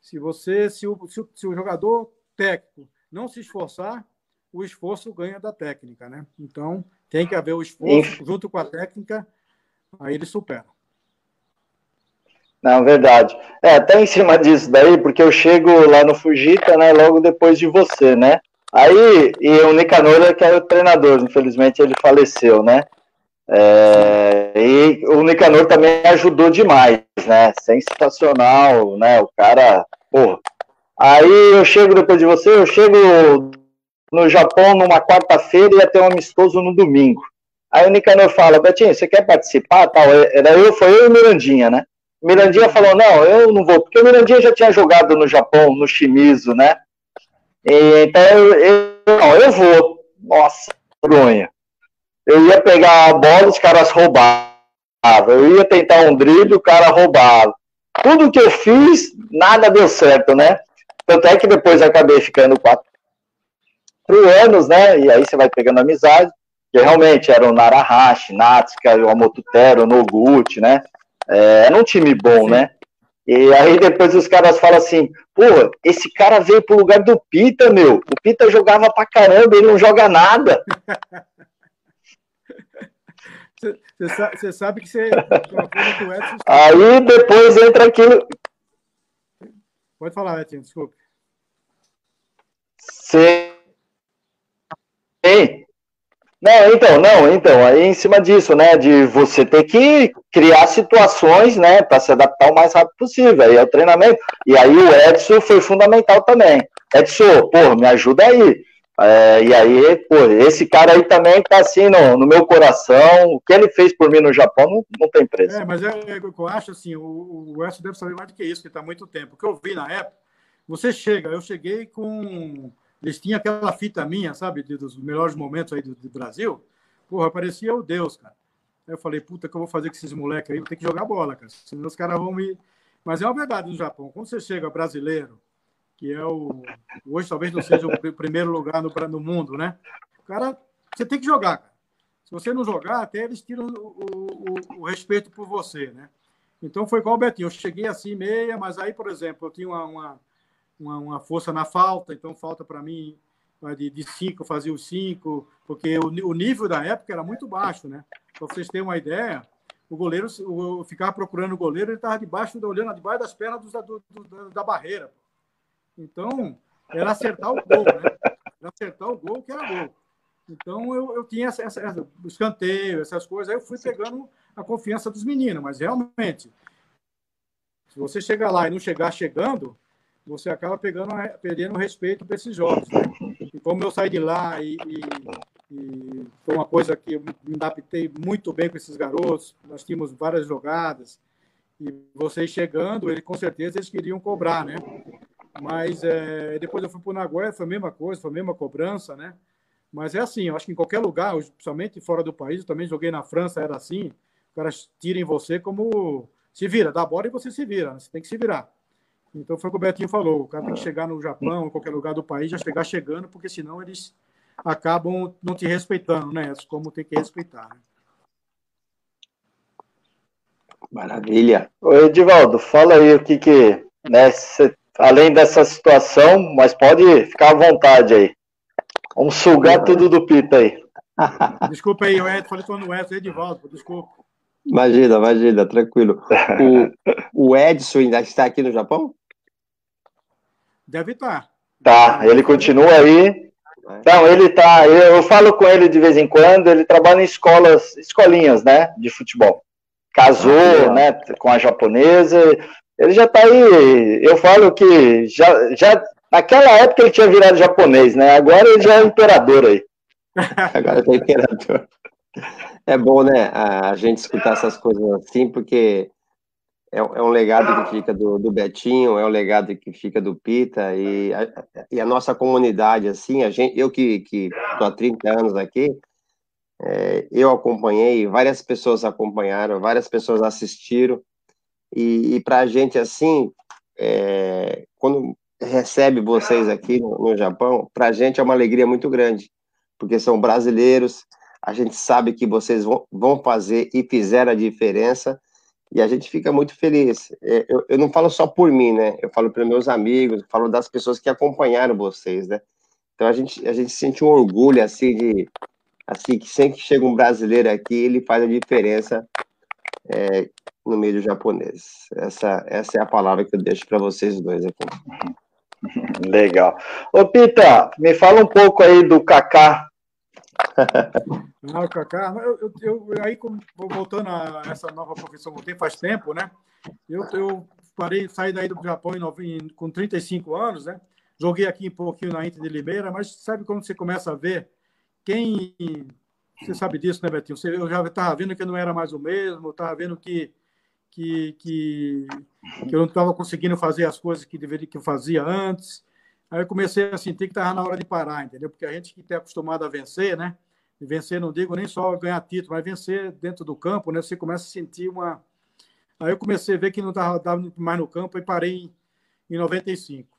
se você, se o, se o, se o jogador técnico não se esforçar, o esforço ganha da técnica, né? Então, tem que haver o esforço junto com a técnica, aí ele supera. Não, verdade. É, até em cima disso daí, porque eu chego lá no Fujita, né, logo depois de você, né? Aí, e o Nicanor, que era o treinador, infelizmente ele faleceu, né? É, e o Nicanor também ajudou demais, né? Sensacional, né? O cara, pô. Aí eu chego depois de você, eu chego no Japão numa quarta-feira e ia ter um amistoso no domingo. Aí o Nicanor fala, Betinho, você quer participar? Tal. Era eu, foi eu e o Mirandinha, né? O Mirandinha falou, não, eu não vou, porque o Mirandinha já tinha jogado no Japão, no Shimizu, né? E, então eu, eu, não, eu vou. Nossa, vergonha. Eu ia pegar a bola, os caras roubavam. Eu ia tentar um drible, o cara roubava. tudo que eu fiz, nada deu certo, né? Tanto é que depois acabei ficando quatro anos, né? E aí você vai pegando amizade, que realmente era o Narahashi, Natsuka, o Amotutero, o Noguchi, né? É, era um time bom, né? E aí depois os caras falam assim, pô, esse cara veio pro lugar do Pita, meu. O Pita jogava pra caramba, ele não joga nada. Você sabe que você. Aí depois entra aquilo. Pode falar, Edson, desculpa. Sim. Não, então, não, então, aí em cima disso, né, de você ter que criar situações, né, para se adaptar o mais rápido possível, aí é o treinamento, e aí o Edson foi fundamental também. Edson, pô, me ajuda aí. É, e aí, pô, esse cara aí também tá assim no, no, meu coração, o que ele fez por mim no Japão não, não tem preço. É, mas é, é, eu acho assim, o, o Edson deve saber mais do que isso, que tá muito tempo. O que eu vi na época, você chega, eu cheguei com eles tinham aquela fita minha, sabe, dos melhores momentos aí do, do Brasil. Porra, parecia o Deus, cara. Eu falei, puta, que eu vou fazer com esses moleques aí? Vou ter que jogar bola, cara. Senão os caras vão me. Mas é uma verdade no Japão. Quando você chega brasileiro, que é o. Hoje talvez não seja o primeiro lugar no, no mundo, né? O cara, você tem que jogar, cara. Se você não jogar, até eles tiram o, o, o respeito por você, né? Então foi igual o Betinho. Eu cheguei assim, meia, mas aí, por exemplo, eu tinha uma, uma uma, uma força na falta, então falta para mim de, de cinco, fazer os cinco, porque o, o nível da época era muito baixo, né? Para vocês terem uma ideia, o goleiro, o, ficava procurando o goleiro, ele estava debaixo, olhando debaixo das pernas do, do, do, da barreira. Então, era acertar o gol, né? Era acertar o gol que era gol. Então, eu, eu tinha essa, essa, essa, escanteio, essas coisas, aí eu fui pegando a confiança dos meninos, mas realmente, se você chegar lá e não chegar chegando, você acaba pegando, perdendo o respeito desses jogos. Né? E como eu saí de lá e, e, e, foi uma coisa que eu me adaptei muito bem com esses garotos, nós tínhamos várias jogadas, e vocês chegando, ele, com certeza eles queriam cobrar, né? Mas é, depois eu fui para o Nagoya, foi a mesma coisa, foi a mesma cobrança, né? Mas é assim, eu acho que em qualquer lugar, principalmente fora do país, eu também joguei na França, era assim, os caras tiram você como se vira, dá a bola e você se vira, né? você tem que se virar. Então foi o que o Betinho falou: o cara tem que chegar no Japão, em qualquer lugar do país, já chegar chegando, porque senão eles acabam não te respeitando, né? Como tem que respeitar. Né? Maravilha. Ô, Edivaldo, fala aí o que que, né, cê, além dessa situação, mas pode ficar à vontade aí. Vamos sugar tudo do Pita aí. Desculpa aí, o Ed, falei com o Edson, Edivaldo, desculpa. Imagina, imagina, tranquilo. O, o Edson ainda está aqui no Japão? Deve estar. Tá, ele continua aí. Não, ele tá. Eu, eu, falo com ele de vez em quando. Ele trabalha em escolas, escolinhas, né, de futebol. Casou, ah, né, com a japonesa. Ele já tá aí. Eu falo que já, já naquela época ele tinha virado japonês, né? Agora ele já é imperador aí. Agora é imperador. É bom, né, a gente escutar essas coisas assim, porque é, é um legado que fica do, do, Betinho, é um legado que fica do Pita, e a, e a nossa comunidade, assim, a gente, eu que estou há 30 anos aqui, é, eu acompanhei, várias pessoas acompanharam, várias pessoas assistiram, e, e para a gente, assim, é, quando recebe vocês aqui no, no Japão, para a gente é uma alegria muito grande, porque são brasileiros, a gente sabe que vocês vão, vão fazer e fizeram a diferença, e a gente fica muito feliz. É, eu, eu não falo só por mim, né? Eu falo para meus amigos, falo das pessoas que acompanharam vocês, né? Então a gente, a gente sente um orgulho, assim, de. Assim, que sempre que chega um brasileiro aqui, ele faz a diferença é, no meio do japonês. Essa, essa é a palavra que eu deixo para vocês dois aqui. Legal. Ô, Pita, me fala um pouco aí do Kaká. Não, Cacá, eu, eu, eu, aí voltando a essa nova profissão que eu tenho faz tempo, né? Eu, eu parei, saí daí do Japão em, com 35 anos, né? Joguei aqui um pouquinho na Inter de Limeira, mas sabe quando você começa a ver quem. Você sabe disso, né, Betinho? Você, eu já estava vendo que não era mais o mesmo, estava vendo que, que, que, que eu não estava conseguindo fazer as coisas que deveria que eu fazia antes. Aí eu comecei a sentir que estava na hora de parar, entendeu? Porque a gente que está acostumado a vencer, né? E vencer, não digo nem só ganhar título, mas vencer dentro do campo, né? Você começa a sentir uma. Aí eu comecei a ver que não estava mais no campo e parei em, em 95.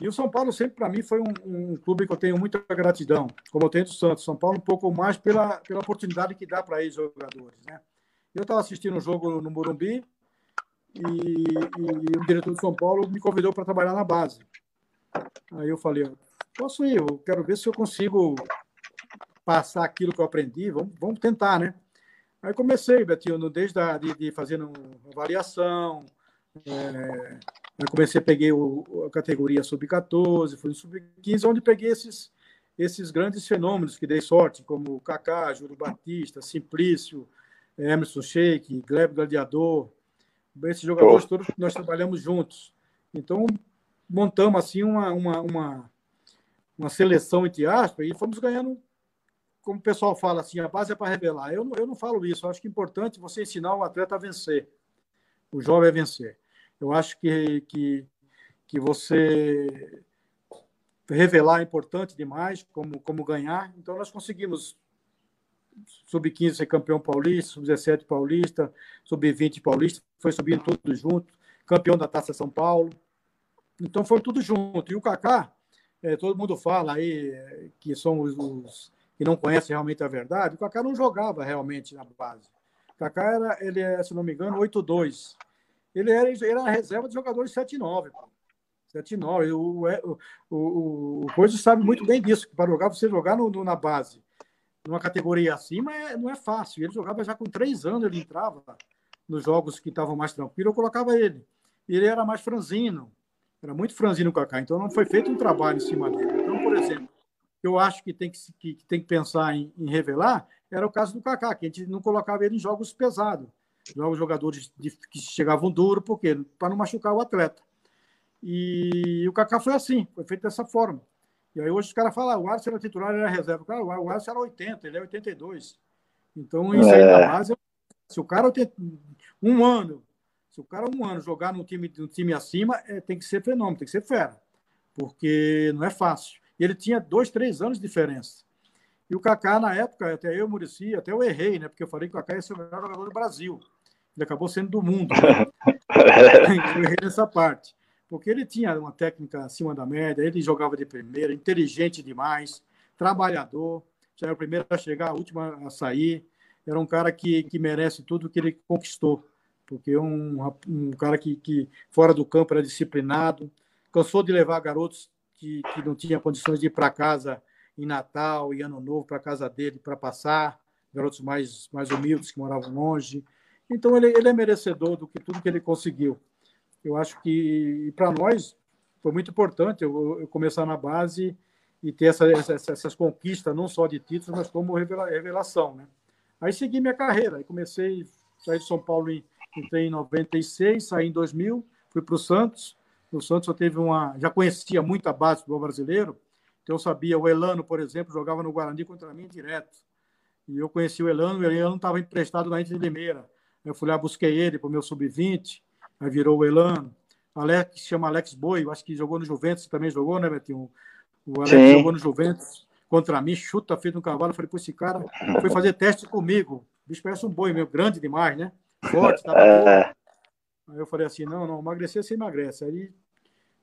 E o São Paulo sempre, para mim, foi um, um, clube que eu tenho muita gratidão, como eu tenho do Santos. São Paulo um pouco mais pela, pela oportunidade que dá para eles jogadores. Né? Eu estava assistindo um jogo no Morumbi e, e, o diretor do São Paulo me convidou para trabalhar na base. Aí eu falei, posso ir, eu quero ver se eu consigo passar aquilo que eu aprendi, vamos, vamos tentar, né? Aí comecei, Betinho, desde a, de, de fazendo avaliação, é, eu comecei, peguei o, a categoria sub-14, fui no sub-15, onde peguei esses, esses grandes fenômenos que dei sorte, como Kaká, Júlio Batista, Simplício, Emerson Sheik, Gleb Gladiador, esses jogadores todos nós trabalhamos juntos. Então, montamos assim uma, uma, uma, uma seleção, entre aspas, e fomos ganhando, como o pessoal fala assim, a base é para revelar. Eu, eu não falo isso, eu acho que é importante você ensinar o atleta a vencer, o jovem a vencer. Eu acho que, que, que você revelar é importante demais, como, como ganhar. Então, nós conseguimos sub-15 ser campeão paulista, sub-17 paulista, sub-20 paulista, foi subindo tudo junto, campeão da Taça São Paulo. Então, foi tudo junto. E o Kaká, é, todo mundo fala aí é, que são os, os, que não conhecem realmente a verdade, o Kaká não jogava realmente na base. O Kaká era, ele é, se não me engano, 8-2 ele era, era reserva de jogadores 7-9. 7-9. O, o, o, o Coisa sabe muito bem disso, que para jogar, você jogar no, no, na base, numa categoria acima, é, não é fácil. Ele jogava já com três anos, ele entrava nos jogos que estavam mais tranquilos, eu colocava ele. Ele era mais franzino, era muito franzino o Kaká, então não foi feito um trabalho em cima dele. Então, por exemplo, eu acho que tem que, que, que tem que pensar em, em revelar era o caso do Kaká, que a gente não colocava ele em jogos pesados jogos jogadores de, que chegavam duro, porque para não machucar o atleta. E o Kaká foi assim, foi feito dessa forma. E aí hoje os caras falam, ah, o Alisson era titular, ele era reserva. Cara, o Alisson era 80, ele é 82. Então, isso aí na base, se o cara tem um ano, se o cara um ano jogar num time, num time acima, é, tem que ser fenômeno, tem que ser fera. Porque não é fácil. E ele tinha dois, três anos de diferença. E o Kaká, na época, até eu, Murici, até eu errei, né? Porque eu falei que o Kaká ia ser o melhor jogador do Brasil. Ele acabou sendo do mundo. Né? eu errei nessa parte. Porque ele tinha uma técnica acima da média, ele jogava de primeira, inteligente demais, trabalhador, já era o primeiro a chegar, a última a sair. Era um cara que, que merece tudo que ele conquistou. Porque um, um cara que, que, fora do campo, era disciplinado, cansou de levar garotos que, que não tinham condições de ir para casa em Natal e Ano Novo para casa dele para passar, garotos mais, mais humildes que moravam longe. Então ele, ele é merecedor do que tudo que ele conseguiu. Eu acho que para nós foi muito importante eu, eu, começar na base e ter essa, essa, essas conquistas não só de títulos, mas como revelação, né? Aí segui minha carreira, aí comecei saí de São Paulo em entrei em 96, saí em 2000, fui para o Santos. No Santos eu teve uma, já conhecia muito a base do brasileiro, então eu sabia, o Elano, por exemplo, jogava no Guarani contra mim direto. E eu conheci o Elano, o Elano estava emprestado na Inter de Limeira. Eu fui lá, busquei ele para o meu sub-20, aí virou o Elano. Alex, chama Alex Boi, eu acho que jogou no Juventus, também jogou, né, Betinho? O Alex Sim. jogou no Juventus contra mim, chuta feito um cavalo. Eu falei, pô, esse cara foi fazer teste comigo. O bicho parece um boi meu, grande demais, né? Forte, tá Aí eu falei assim, não, não, emagrecer você emagrece. Aí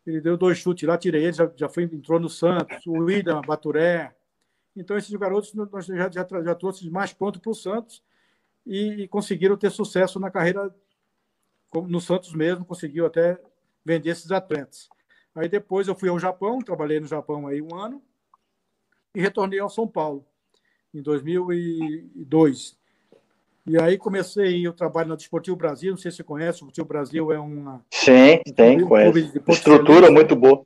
ele deu dois chutes lá, tirei ele, já, já foi, entrou no Santos, o William, Baturé. Então, esses garotos nós já, já, já trouxe mais pontos para o Santos e, e, conseguiram ter sucesso na carreira no Santos mesmo, conseguiu até vender esses atletas. Aí depois eu fui ao Japão, trabalhei no Japão aí um ano e retornei ao São Paulo em 2002. E aí comecei o trabalho na Desportivo Brasil, não sei se você conhece, o Desportivo Brasil é uma... Sim, tem, um conhece. Estrutura muito boa.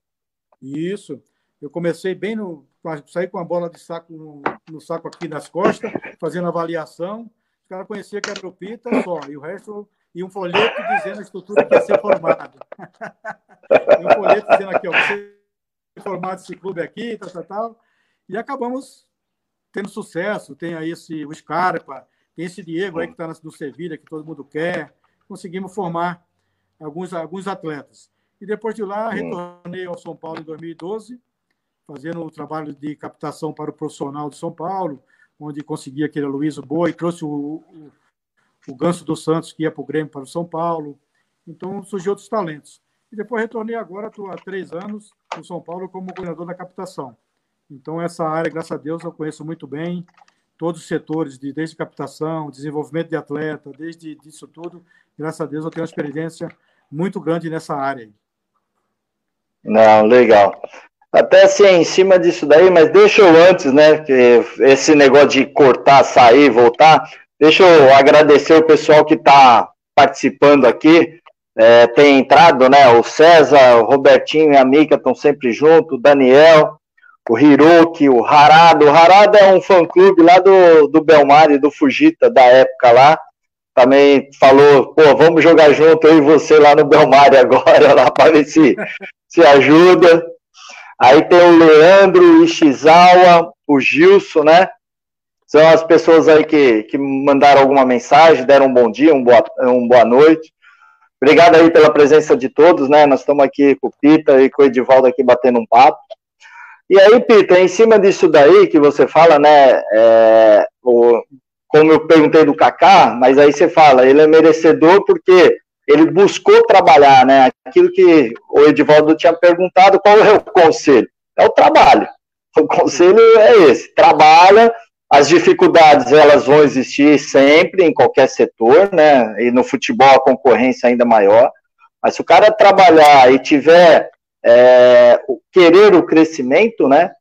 Isso. Eu comecei bem no... Saí com a bola de saco no, no saco aqui nas costas, fazendo avaliação. Os caras conheciam que era o Pita só, e o resto... E um folheto dizendo a estrutura que ia ser formado. e um folheto dizendo aqui, ó, você é formado esse clube aqui, tal, tal, tal. E acabamos tendo sucesso. Tem aí esse, o Scarpa, tem esse Diego aí que está no Sevilha, que todo mundo quer. Conseguimos formar alguns, alguns atletas. E depois de lá, retornei ao São Paulo em 2012, fazendo o trabalho de captação para o profissional de São Paulo, onde consegui aquele Luiz Boi, trouxe o, o, o Ganso dos Santos, que ia para o Grêmio, para o São Paulo. Então, surgiu outros talentos. E depois retornei agora, estou há três anos no São Paulo como coordenador da captação. Então, essa área, graças a Deus, eu conheço muito bem todos os setores, de, desde captação, desenvolvimento de atleta, desde isso tudo. Graças a Deus, eu tenho uma experiência muito grande nessa área. Não, legal. Até assim, em cima disso daí, mas deixa eu antes, né, que esse negócio de cortar, sair, voltar, deixa eu agradecer o pessoal que está participando aqui, é, tem entrado, né, o César, o Robertinho e a Mica estão sempre junto, o Daniel, o Hiroki, o Harada, o Harada é um fã-clube lá do, do Belmar e do Fujita, da época lá, também falou, pô, vamos jogar junto eu e você lá no Belmar agora, lá para ver se, se ajuda, Aí tem o Leandro, o Ishizawa, o Gilson, né? São as pessoas aí que, que mandaram alguma mensagem, deram um bom dia, um boa, um boa noite. Obrigado aí pela presença de todos, né? Nós estamos aqui com o Pita e com o Edivaldo aqui batendo um papo. E aí, Pita, em cima disso daí que você fala, né? É, o, como eu perguntei do Kaká, mas aí você fala, ele é merecedor porque ele buscou trabalhar, né? Aquilo que o Edivaldo tinha perguntado, qual é o conselho? É o trabalho. O conselho é esse: trabalha. As dificuldades elas vão existir sempre em qualquer setor, né? E no futebol a concorrência é ainda maior. Mas se o cara trabalhar e tiver é, querer o crescimento, né?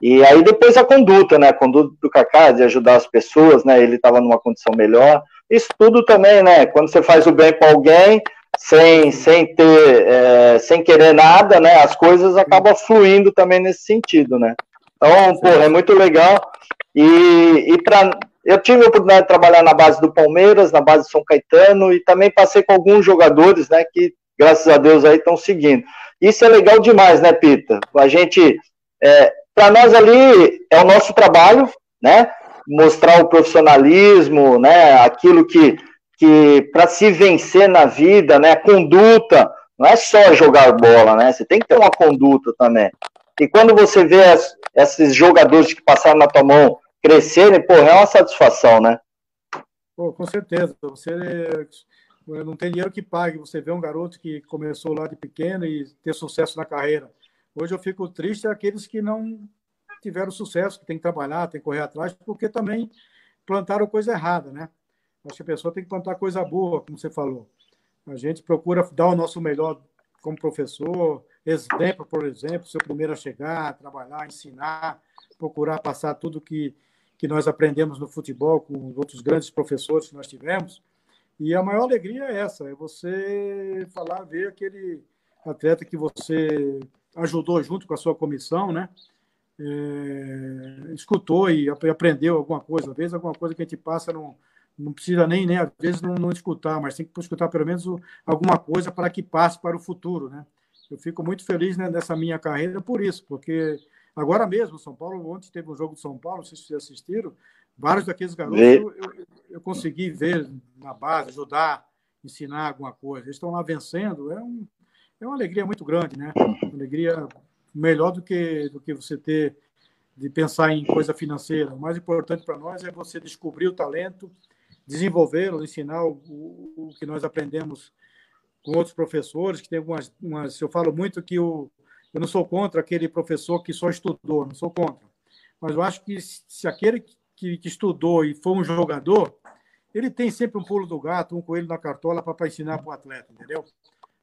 E aí depois a conduta, né? A conduta do Kaká de ajudar as pessoas, né? Ele estava numa condição melhor. Isso tudo também, né? Quando você faz o bem para alguém, sem, sem ter, é, sem querer nada, né? As coisas acabam fluindo também nesse sentido, né? Então, pô, é muito legal. E, e para eu tive a oportunidade de trabalhar na base do Palmeiras, na base de São Caetano, e também passei com alguns jogadores, né, que, graças a Deus, aí estão seguindo. Isso é legal demais, né, Pita? A gente, é, para nós ali, é o nosso trabalho, né? mostrar o profissionalismo, né, aquilo que, que para se vencer na vida, né, conduta, não é só jogar bola, né, você tem que ter uma conduta também. E quando você vê as, esses jogadores que passaram na tua mão crescerem, pô, é uma satisfação, né? Pô, com certeza. Você não tem dinheiro que pague. Você vê um garoto que começou lá de pequeno e ter sucesso na carreira. Hoje eu fico triste aqueles que não tiveram sucesso, que tem que trabalhar, tem que correr atrás, porque também plantaram coisa errada, né? Acho que a pessoa tem que plantar coisa boa, como você falou. A gente procura dar o nosso melhor como professor, exemplo, por exemplo, ser o primeiro a chegar, trabalhar, ensinar, procurar passar tudo que, que nós aprendemos no futebol com outros grandes professores que nós tivemos. E a maior alegria é essa, é você falar, ver aquele atleta que você ajudou junto com a sua comissão, né? é, escutou e aprendeu alguma coisa. Às vezes, alguma coisa que a gente passa não, não precisa nem, nem às vezes, não, não escutar, mas tem que escutar pelo menos alguma coisa para que passe para o futuro, né? Eu fico muito feliz né, nessa minha carreira por isso, porque agora mesmo, São Paulo, ontem teve um jogo de São Paulo, não sei se vocês assistiram, vários daqueles garotos eu, eu, eu, consegui ver na base, ajudar, ensinar alguma coisa. Eles estão lá vencendo, é, um, é uma alegria muito grande, né? Uma alegria melhor do que, do que você ter de pensar em coisa financeira. O mais importante para nós é você descobrir o talento, desenvolvê-lo, ensinar o, o, que nós aprendemos com outros professores, que tem algumas, umas, eu falo muito que o, eu não sou contra aquele professor que só estudou, não sou contra. Mas eu acho que se aquele que, que estudou e foi um jogador, ele tem sempre um pulo do gato, um coelho na cartola para ensinar para o atleta, entendeu?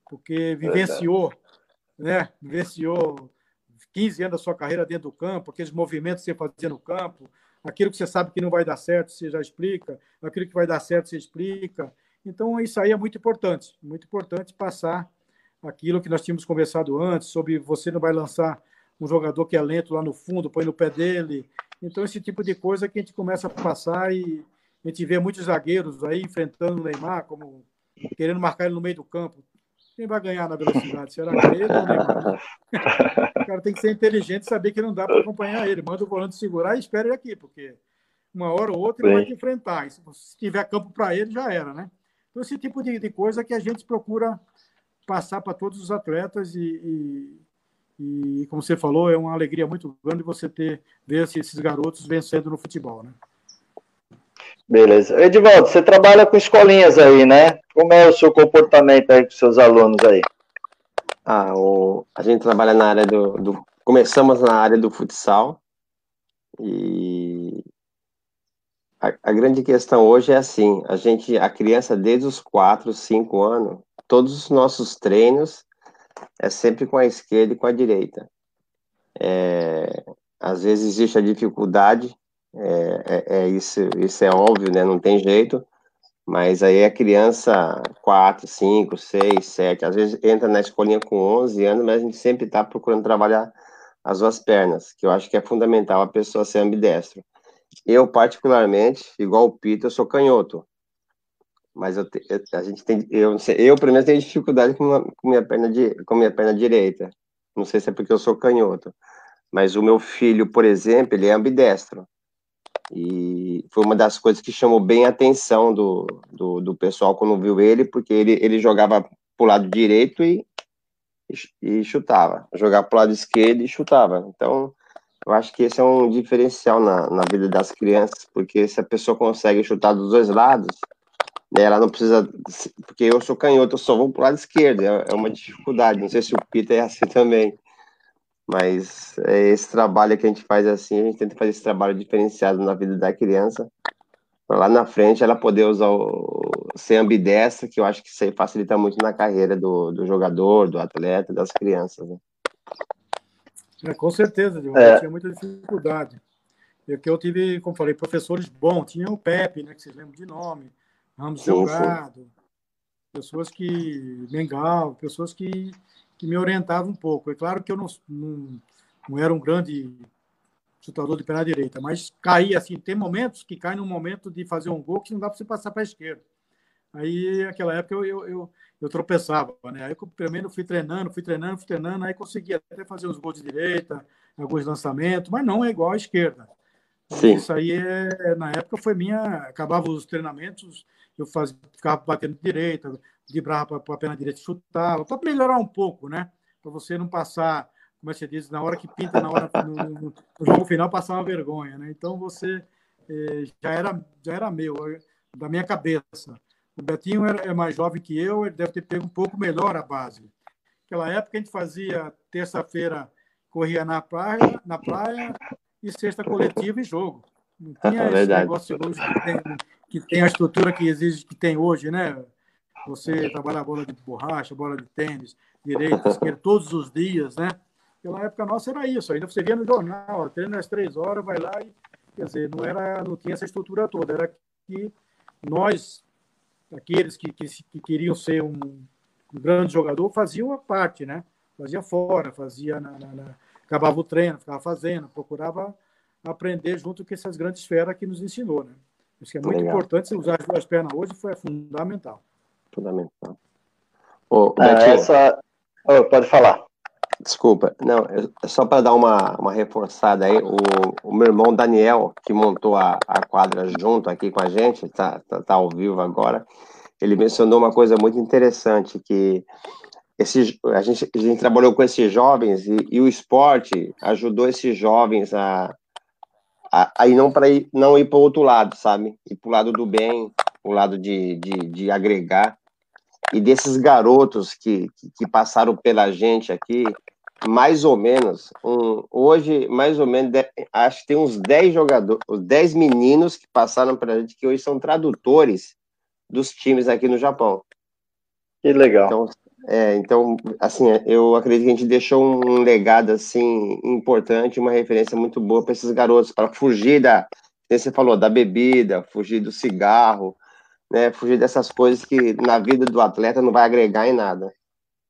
Porque vivenciou, né? Vivenciou 15 anos da sua carreira dentro do campo, aqueles movimentos que você fazia no campo, aquilo que você sabe que não vai dar certo, você já explica, aquilo que vai dar certo, você explica. Então, isso aí é muito importante, muito importante passar aquilo que nós tínhamos conversado antes, sobre você não vai lançar um jogador que é lento lá no fundo, põe no pé dele. Então, esse tipo de coisa que a gente começa a passar e a gente vê muitos zagueiros aí enfrentando o Neymar, como querendo marcar ele no meio do campo. Quem vai ganhar na velocidade? Será que é ele ou o Neymar? O cara tem que ser inteligente e saber que não dá para acompanhar ele. Manda o volante segurar e espera ele aqui, porque uma hora ou outra ele vai te enfrentar. E se tiver campo para ele, já era, né? Então, esse tipo de, de, coisa que a gente procura passar para todos os atletas e, e, e, como você falou, é uma alegria muito grande você ter ver esses garotos vencendo no futebol, né? Beleza. Edivaldo, você trabalha com escolinhas aí, né? Como é o seu comportamento aí com seus alunos aí? Ah, o, a gente trabalha na área do, do, Começamos na área do futsal e a, a, grande questão hoje é assim: a gente, a criança desde os 4, 5 anos, todos os nossos treinos é sempre com a esquerda e com a direita. É, às vezes existe a dificuldade, é, é, é, isso, isso é óbvio, né? Não tem jeito. Mas aí a criança, 4, 5, 6, 7, às vezes entra na escolinha com 11 anos, mas a gente sempre está procurando trabalhar as duas pernas, que eu acho que é fundamental a pessoa ser ambidestro. Eu, particularmente, igual o Pito, eu sou canhoto. Mas eu, a gente tem, eu, eu pelo menos tenho dificuldade com, uma, com, minha perna de, com minha perna direita. Não sei se é porque eu sou canhoto. Mas o meu filho, por exemplo, ele é ambidestro. E foi uma das coisas que chamou bem a atenção do, do, do pessoal quando viu ele, porque ele, ele jogava pro lado direito e, e, chutava. Jogava pro lado esquerdo e chutava. Então, eu acho que esse é um diferencial na, na vida das crianças, porque se a pessoa consegue chutar dos dois lados, ela não precisa. Porque eu sou canhoto, eu só vou pro lado esquerdo. É, é uma dificuldade. Não sei se o Peter é assim também. Mas é esse trabalho que a gente faz assim, a gente tenta fazer esse trabalho diferenciado na vida da criança, para lá na frente ela poder usar o ser ambidestra, que eu acho que isso aí facilita muito na carreira do, do jogador, do atleta, das crianças. Né? É, com certeza, Dilma, é. tinha muita dificuldade. Eu, que eu tive, como falei, professores bons, tinha o Pepe, né, que vocês lembram de nome, Ramos sim, Delgado, pessoas que. Mengal, pessoas que que me orientava um pouco. É claro que eu não, não, não era um grande chutador de perna direita, mas caía assim. Tem momentos que cai no momento de fazer um gol que não dá para você passar para a esquerda. Aí, naquela época, eu, eu, eu, eu tropeçava, né? Aí, eu, primeiro, fui treinando, fui treinando, fui treinando, aí conseguia até fazer os gols de direita, alguns lançamentos, mas não é igual à esquerda. Sim. Isso aí, é, na época, foi minha. Acabava os treinamentos, eu fazia, ficava batendo direita, vibrava para a perna direita chutava, para melhorar um pouco, né? Para você não passar, como você diz, na hora que pinta, na hora no, no, no jogo final, passar uma vergonha, né? Então você eh, já, era, já era meu, da minha cabeça. O Betinho é mais jovem que eu, ele deve ter pego um pouco melhor a base. Naquela época a gente fazia terça-feira, corria na praia, na praia e sexta coletiva e jogo. Não tinha é esse negócio hoje que tem, que tem a estrutura que exige que tem hoje, né? Você trabalha bola de borracha, bola de tênis, direita, esquerda, todos os dias, né? Pela época nossa era isso, ainda você via no jornal, treino às três horas, vai lá e, quer dizer, não, era, não tinha essa estrutura toda, era que nós, aqueles que, que, que queriam ser um, um, grande jogador, faziam a parte, né? Fazia fora, fazia na, na, na, acabava o treino, ficava fazendo, procurava aprender junto com essas grandes esferas que nos ensinou, né? Isso que é muito Legal. importante, usar as duas pernas hoje foi fundamental fundamental. Ô, ah, essa... Oh, pode falar. Desculpa, não, é só para dar uma, uma reforçada aí, o, o meu irmão Daniel, que montou a, a quadra junto aqui com a gente, tá, tá, tá ao vivo agora, ele mencionou uma coisa muito interessante, que esse, a, gente, a gente trabalhou com esses jovens e, e o esporte ajudou esses jovens a, a, a ir não para ir, não ir para o outro lado, sabe? Ir para o lado do bem, o lado de, de, de agregar e desses garotos que, que, que, passaram pela gente aqui, mais ou menos, um, hoje, mais ou menos, acho que tem uns 10 jogadores, 10 meninos que passaram pela gente, que hoje são tradutores dos times aqui no Japão. Que legal. Então, é, então, assim, eu acredito que a gente deixou um legado, assim, importante, uma referência muito boa para esses garotos, para fugir da, você falou, da bebida, fugir do cigarro, né, fugir dessas coisas que na vida do atleta não vai agregar em nada.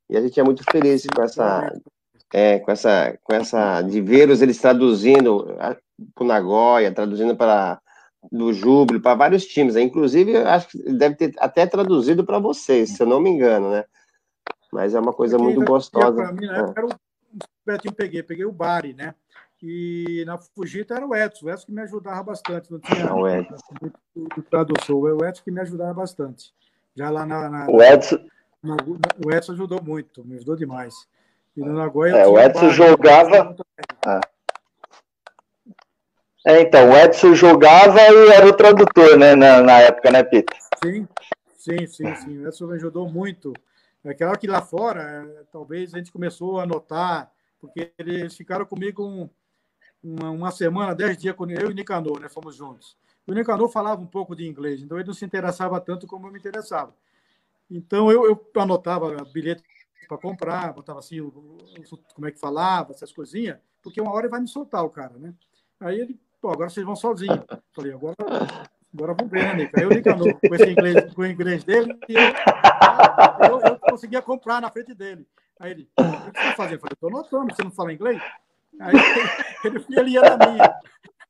E a gente é muito feliz com essa, é, com essa, com essa de ver-os eles traduzindo para o Nagoya, traduzindo para do Júbilo, para vários times. Inclusive, acho que deve ter até traduzido para vocês, se eu não me engano, né? Mas é uma coisa muito gostosa. Para mim, né, era o Betinho peguei, peguei o Bari, né? E na Fujita era o Edson, o Edson que me ajudava bastante. Não tinha o Edson. tradutor, o Edson que me ajudava bastante. Já lá na. na o Edson. Na, o Edson ajudou muito, me ajudou demais. E no Nagoya. É, o Edson jogava. É. É, então, o Edson jogava e era o tradutor, né, na, na época, né, Peter? Sim, sim, sim, sim. O Edson me ajudou muito. É claro que lá fora, talvez a gente começou a notar, porque eles ficaram comigo um, uma, uma, semana, dez dias, quando eu e o Nicanor, né, fomos juntos. O Nicanor falava um pouco de inglês, então ele não se interessava tanto como eu me interessava. Então eu, eu anotava bilhete para comprar, botava assim, como é que falava, essas coisinhas, porque uma hora ele vai me soltar o cara, né? Aí ele, pô, agora vocês vão sozinhos. Falei, agora, agora vamos ver, né? Aí o Nicanor, com esse inglês, com o inglês dele, eu, eu, eu, conseguia comprar na frente dele. Aí ele, o que você está fazendo? Eu falei, estou anotando, você não fala inglês? Aí ele, ele, ia na minha.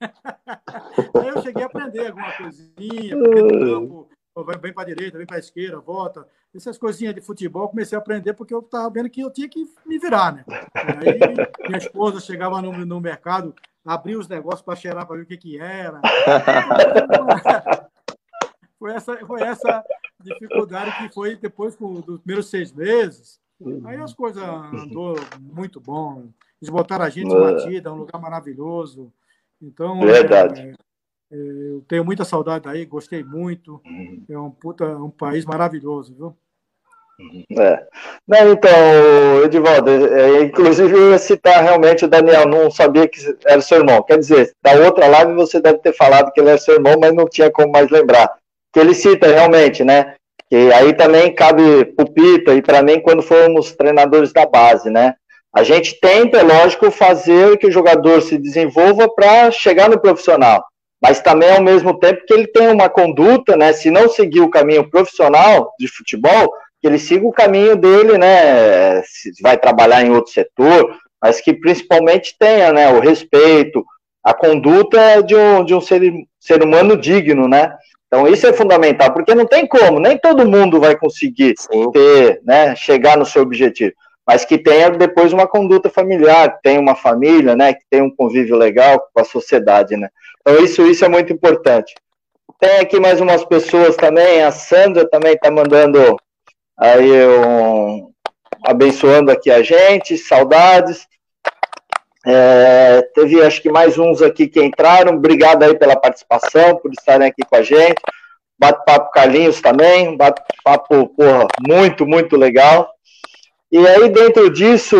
Aí eu cheguei a aprender alguma coisinha, campo vem para a direita, vem para a esquerda, volta. Essas coisinhas de futebol comecei a aprender porque eu estava vendo que eu tinha que me virar, né? Aí minha esposa chegava no, no mercado, abria os negócios para cheirar para ver o que, que era. Foi essa, foi essa dificuldade que foi depois dos primeiros seis meses. Aí as coisas andou muito bom. Eles botaram a gente em batida, é um lugar maravilhoso. Então, Verdade. É, é, eu tenho muita saudade daí, gostei muito. Uhum. É um, puta, um país maravilhoso, viu? É. Não, então, Edivaldo, é, inclusive eu ia citar realmente o Daniel, não sabia que era seu irmão. Quer dizer, da outra live você deve ter falado que ele era seu irmão, mas não tinha como mais lembrar. Que ele cita realmente, né? Que aí também cabe pupita e para mim quando fomos treinadores da base, né? A gente tenta, é lógico, fazer que o jogador se desenvolva para chegar no profissional, mas também ao mesmo tempo que ele tem uma conduta, né? Se não seguir o caminho profissional de futebol, que ele siga o caminho dele, né? Se vai trabalhar em outro setor, mas que principalmente tenha, né? O respeito, a conduta de um, de um ser, ser humano digno, né? Então isso é fundamental, porque não tem como, nem todo mundo vai conseguir ter, né, chegar no seu objetivo mas que tenha depois uma conduta familiar, que tenha uma família, né, que tenha um convívio legal com a sociedade, né. Então isso, isso é muito importante. Tem aqui mais umas pessoas também, a Sandra também está mandando aí um, abençoando aqui a gente, saudades. É, teve acho que mais uns aqui que entraram, obrigado aí pela participação, por estarem aqui com a gente. Bate-papo Carlinhos também, bate-papo, porra, muito, muito legal. E aí, dentro disso,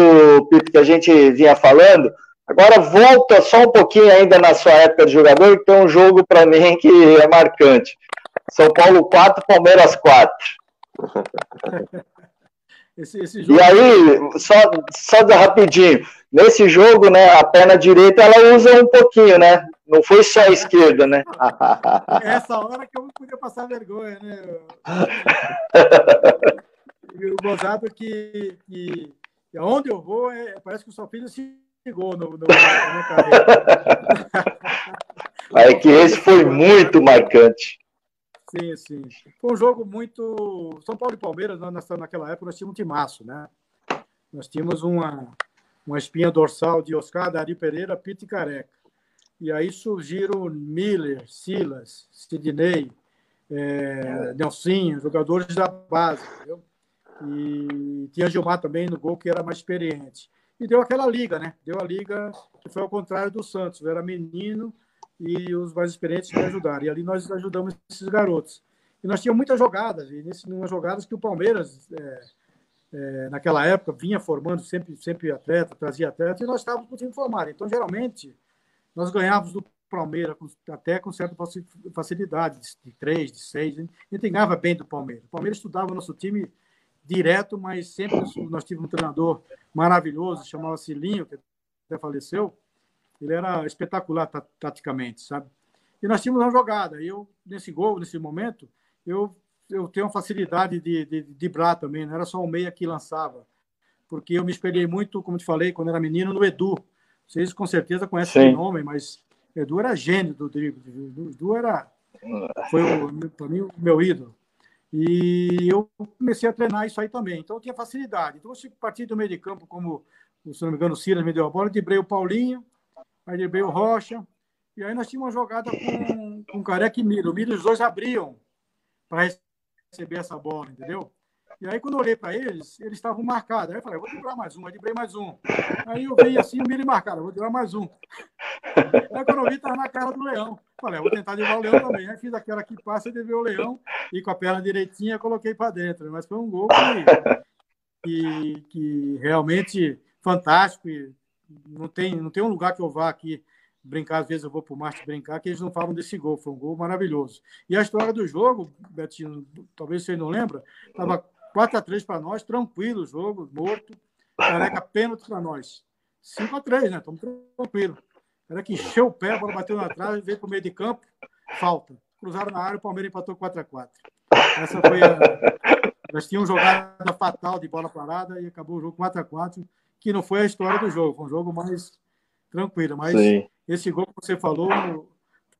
Pito, que a gente vinha falando, agora volta só um pouquinho ainda na sua época de jogador, que tem um jogo para mim que é marcante. São Paulo 4, Palmeiras 4. Esse, esse jogo... E aí, só, só rapidinho, nesse jogo, né, a perna direita ela usa um pouquinho, né? Não foi só a esquerda, né? Essa hora que eu não podia passar vergonha, né? O gozado que, que, que onde eu vou, é, parece que o seu filho se ligou no, no, carreira. É que esse foi muito marcante. Sim, sim. Foi um jogo muito. São Paulo e Palmeiras, nós, naquela época, nós tínhamos um timaço, né? Nós tínhamos uma, uma espinha dorsal de Oscar, Dari Pereira, Pito e Careca. E aí surgiram Miller, Silas, Sidney, é, Nelsinho, jogadores da base, entendeu? E tinha Gilmar também no gol, que era mais experiente. E deu aquela liga, né? Deu a liga que foi ao contrário do Santos. Era menino e os mais experientes me ajudaram. E ali nós ajudamos esses garotos. E nós tínhamos muitas jogadas, e nessas jogadas que o Palmeiras, é, é, naquela época, vinha formando sempre, sempre atleta, trazia atleta, e nós estávamos com o time formado. Então, geralmente, nós ganhávamos do Palmeiras até com certa facilidade, de três, de seis. A gente ganhava bem do Palmeiras. O Palmeiras estudava o nosso time direto, mas sempre nós tivemos um treinador maravilhoso, chamava-se Linho, que até faleceu. Ele era espetacular taticamente, sabe? E nós tínhamos uma jogada. E eu, nesse gol, nesse momento, eu, eu tenho facilidade de, de, de driblar também, não era só o meia que lançava. Porque eu me espelhei muito, como te falei, quando era menino, no Edu. Vocês com certeza conhecem o nome, mas Edu era gênio do drible. Edu era, foi, para mim, o meu ídolo. E eu comecei a treinar isso aí também. Então eu tinha facilidade. Então eu parti do meio de campo, como, se não me engano, o Silas me deu a bola, driblei o Paulinho, aí driblei o Rocha. E aí nós tínhamos uma jogada com, com o Careca e Miro. O Miro, os dois abriam para receber essa bola, entendeu? E aí, quando eu olhei para eles, eles estavam marcados. Aí eu falei, vou driblar mais um. Aí driblei mais um. Aí eu vi assim, o Mili marcado, vou driblar mais um. Aí quando eu vi, estava na cara do Leão. Falei, vou tentar driblar o Leão também. Aí fiz aquela que passa, driblei o Leão e com a perna direitinha coloquei para dentro. Mas foi um gol que, que, que realmente fantástico. E não, tem, não tem um lugar que eu vá aqui brincar, às vezes eu vou para o Marte brincar, que eles não falam desse gol, foi um gol maravilhoso. E a história do jogo, Betinho, talvez você não lembra, estava 4 a 3 para nós, tranquilo o jogo, morto. Careca pênalti para nós. 5 a 3 né? Estamos tranquilos. que encheu o pé, a bola bateu na trave, veio para o meio de campo, falta. Cruzaram na área, o Palmeiras empatou 4 a 4 Essa foi a. Nós tínhamos jogada fatal de bola parada e acabou o jogo 4 a 4 que não foi a história do jogo, foi um jogo mais tranquilo. Mas Sim. Esse gol que você falou,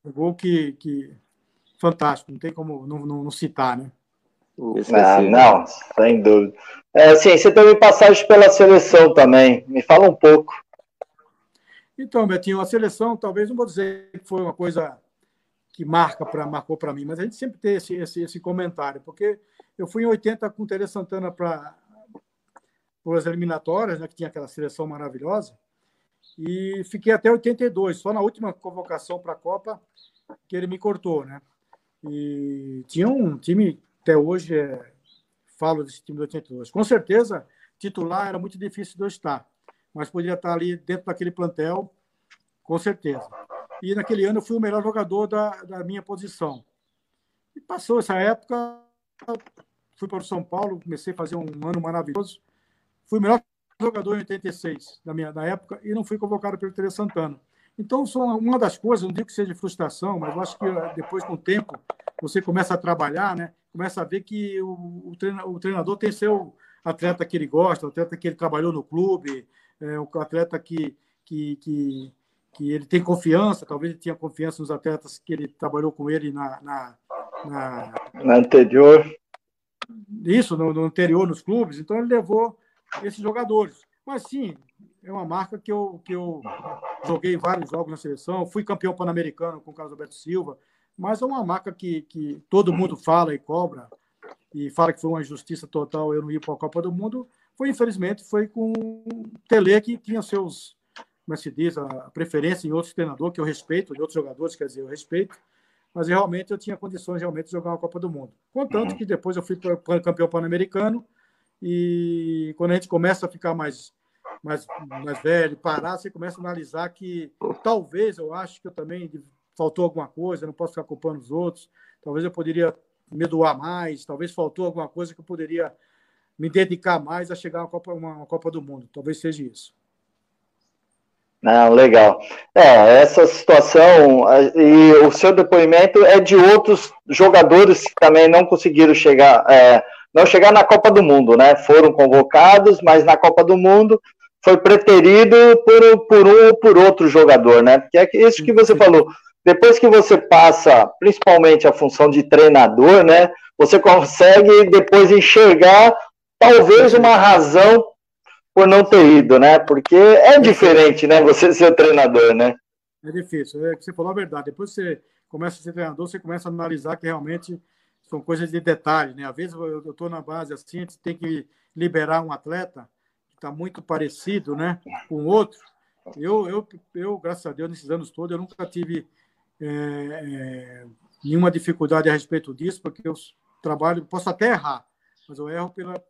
um gol que, que fantástico, não tem como não, não, não citar, né? Ah, não, sem dúvida. É, assim, você teve passagem pela seleção também. Me fala um pouco. Então, Betinho, a seleção, talvez não vou dizer que foi uma coisa que marca para marcou para mim, mas a gente sempre tem esse, esse, esse comentário, porque eu fui em 80 com o Tere Santana para as eliminatórias, né, que tinha aquela seleção maravilhosa, e fiquei até 82, só na última convocação para a Copa que ele me cortou, né? E tinha um time até hoje é, falo desse time do 82. Com certeza, titular era muito difícil de eu estar, mas poderia estar ali dentro daquele plantel, com certeza. E naquele ano eu fui o melhor jogador da, da minha posição. E passou essa época, fui para o São Paulo, comecei a fazer um ano maravilhoso. Fui o melhor jogador em 86 da minha da época e não fui convocado pelo Teresa Santana. Então, são uma das coisas, não digo que seja frustração, mas eu acho que eh, depois, com o tempo, você começa a trabalhar, né? começa a ver que o, o treinador tem seu atleta que ele gosta, o atleta que ele trabalhou no clube, é, o atleta que, que, que, que, ele tem confiança, talvez ele tinha confiança nos atletas que ele trabalhou com ele na, na, na, na anterior. Isso, no, no anterior, nos clubes. Então, ele levou esses jogadores. Mas, sim, é uma marca que eu, que eu joguei vários jogos na seleção, fui campeão pan-americano com o Carlos Alberto Silva, mas é uma marca que, que todo mundo fala e cobra, e fala que foi uma injustiça total eu não ir para a Copa do Mundo, foi, infelizmente, foi com o Tele, que tinha seus, como se diz, a preferência em outros treinadores, que eu respeito, de outros jogadores, quer dizer, eu respeito, mas realmente eu tinha condições realmente de jogar uma Copa do Mundo. Contanto que depois eu fui campeão pan-americano, e quando a gente começa a ficar mais, mais, mais velho, parar, você começa a analisar que talvez, eu acho que eu também faltou alguma coisa, não posso ficar culpando os outros. Talvez eu poderia me doar mais, talvez faltou alguma coisa que eu poderia me dedicar mais a chegar a uma Copa, uma, uma Copa do Mundo. Talvez seja isso. Não, legal. É, essa situação e o seu depoimento é de outros jogadores que também não conseguiram chegar, é, não chegar na Copa do Mundo, né? Foram convocados, mas na Copa do Mundo foi preterido por, por um ou por outro jogador, né? Porque é isso que você falou depois que você passa, principalmente a função de treinador, né, você consegue depois enxergar talvez uma razão por não ter ido, né? Porque é diferente, né? Você ser treinador, né? É difícil. É que você falou a verdade. Depois você começa a ser treinador, você começa a analisar que realmente são coisas de detalhe, né? Às vezes eu estou na base assim, a gente tem que liberar um atleta que está muito parecido, né, com outro. Eu, eu, eu, graças a Deus, nesses anos todos, eu nunca tive é, é, nenhuma dificuldade a respeito disso, porque eu trabalho, posso até errar, mas eu erro pela,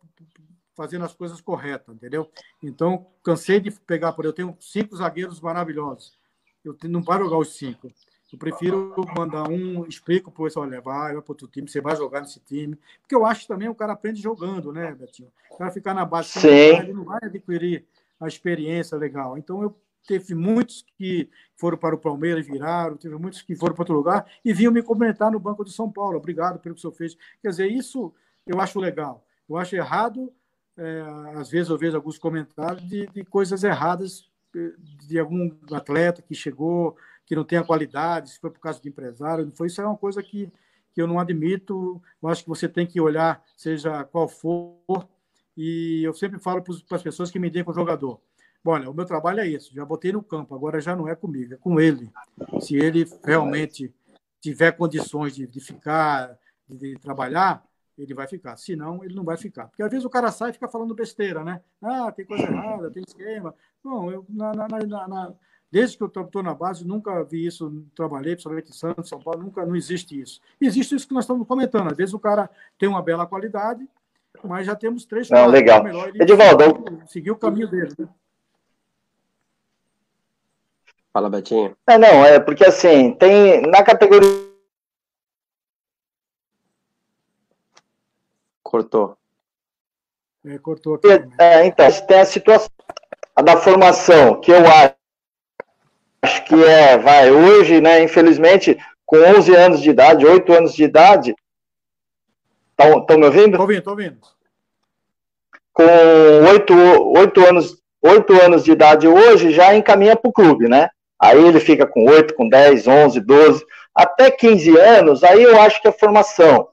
fazendo as coisas corretas, entendeu? Então, cansei de pegar, por eu tenho cinco zagueiros maravilhosos, eu não paro jogar os cinco. Eu prefiro mandar um, explico para o pessoal, olha, vai, vai para outro time, você vai jogar nesse time. Porque eu acho também o cara aprende jogando, né, Betinho? O cara ficar na base, Sim. ele não vai adquirir a experiência legal. Então, eu teve muitos que foram para o Palmeiras, viraram, teve muitos que foram para outro lugar e vinham me comentar no Banco de São Paulo. Obrigado pelo que o senhor fez. Quer dizer, isso eu acho legal. Eu acho errado, é, às vezes eu vejo alguns comentários de, de, coisas erradas eh, de algum atleta que chegou, que não tem a qualidade, se foi por causa de empresário, não foi. Isso é uma coisa que, que eu não admito. Eu acho que você tem que olhar, seja qual for, e eu sempre falo para as pessoas que me deem com o jogador olha, o meu trabalho é isso, já botei no campo, agora já não é comigo, é com ele. Se ele realmente tiver condições de, de ficar, de, de, trabalhar, ele vai ficar. Se não, ele não vai ficar. Porque às vezes o cara sai e fica falando besteira, né? Ah, tem coisa errada, tem esquema. Não, eu, na, na, na, desde que eu estou na base, nunca vi isso, trabalhei, principalmente em Santos, São Paulo, nunca, não existe isso. Existe isso que nós estamos comentando. Às vezes o cara tem uma bela qualidade, mas já temos três Não, legal. Melhor Edivaldo. Seguir o caminho dele, né? Fala, Betinho. É, não, é porque assim, tem na categoria Cortou. É, cortou aqui. É, então, tem a situação da formação, que eu acho que é, vai, hoje, né, infelizmente, com 11 anos de idade, 8 anos de idade. Estão me ouvindo? Estou ouvindo, estou ouvindo. Com 8, 8, anos, 8 anos de idade hoje, já encaminha para o clube, né? Aí ele fica com 8, com 10, 11, 12, até 15 anos, aí eu acho que é formação.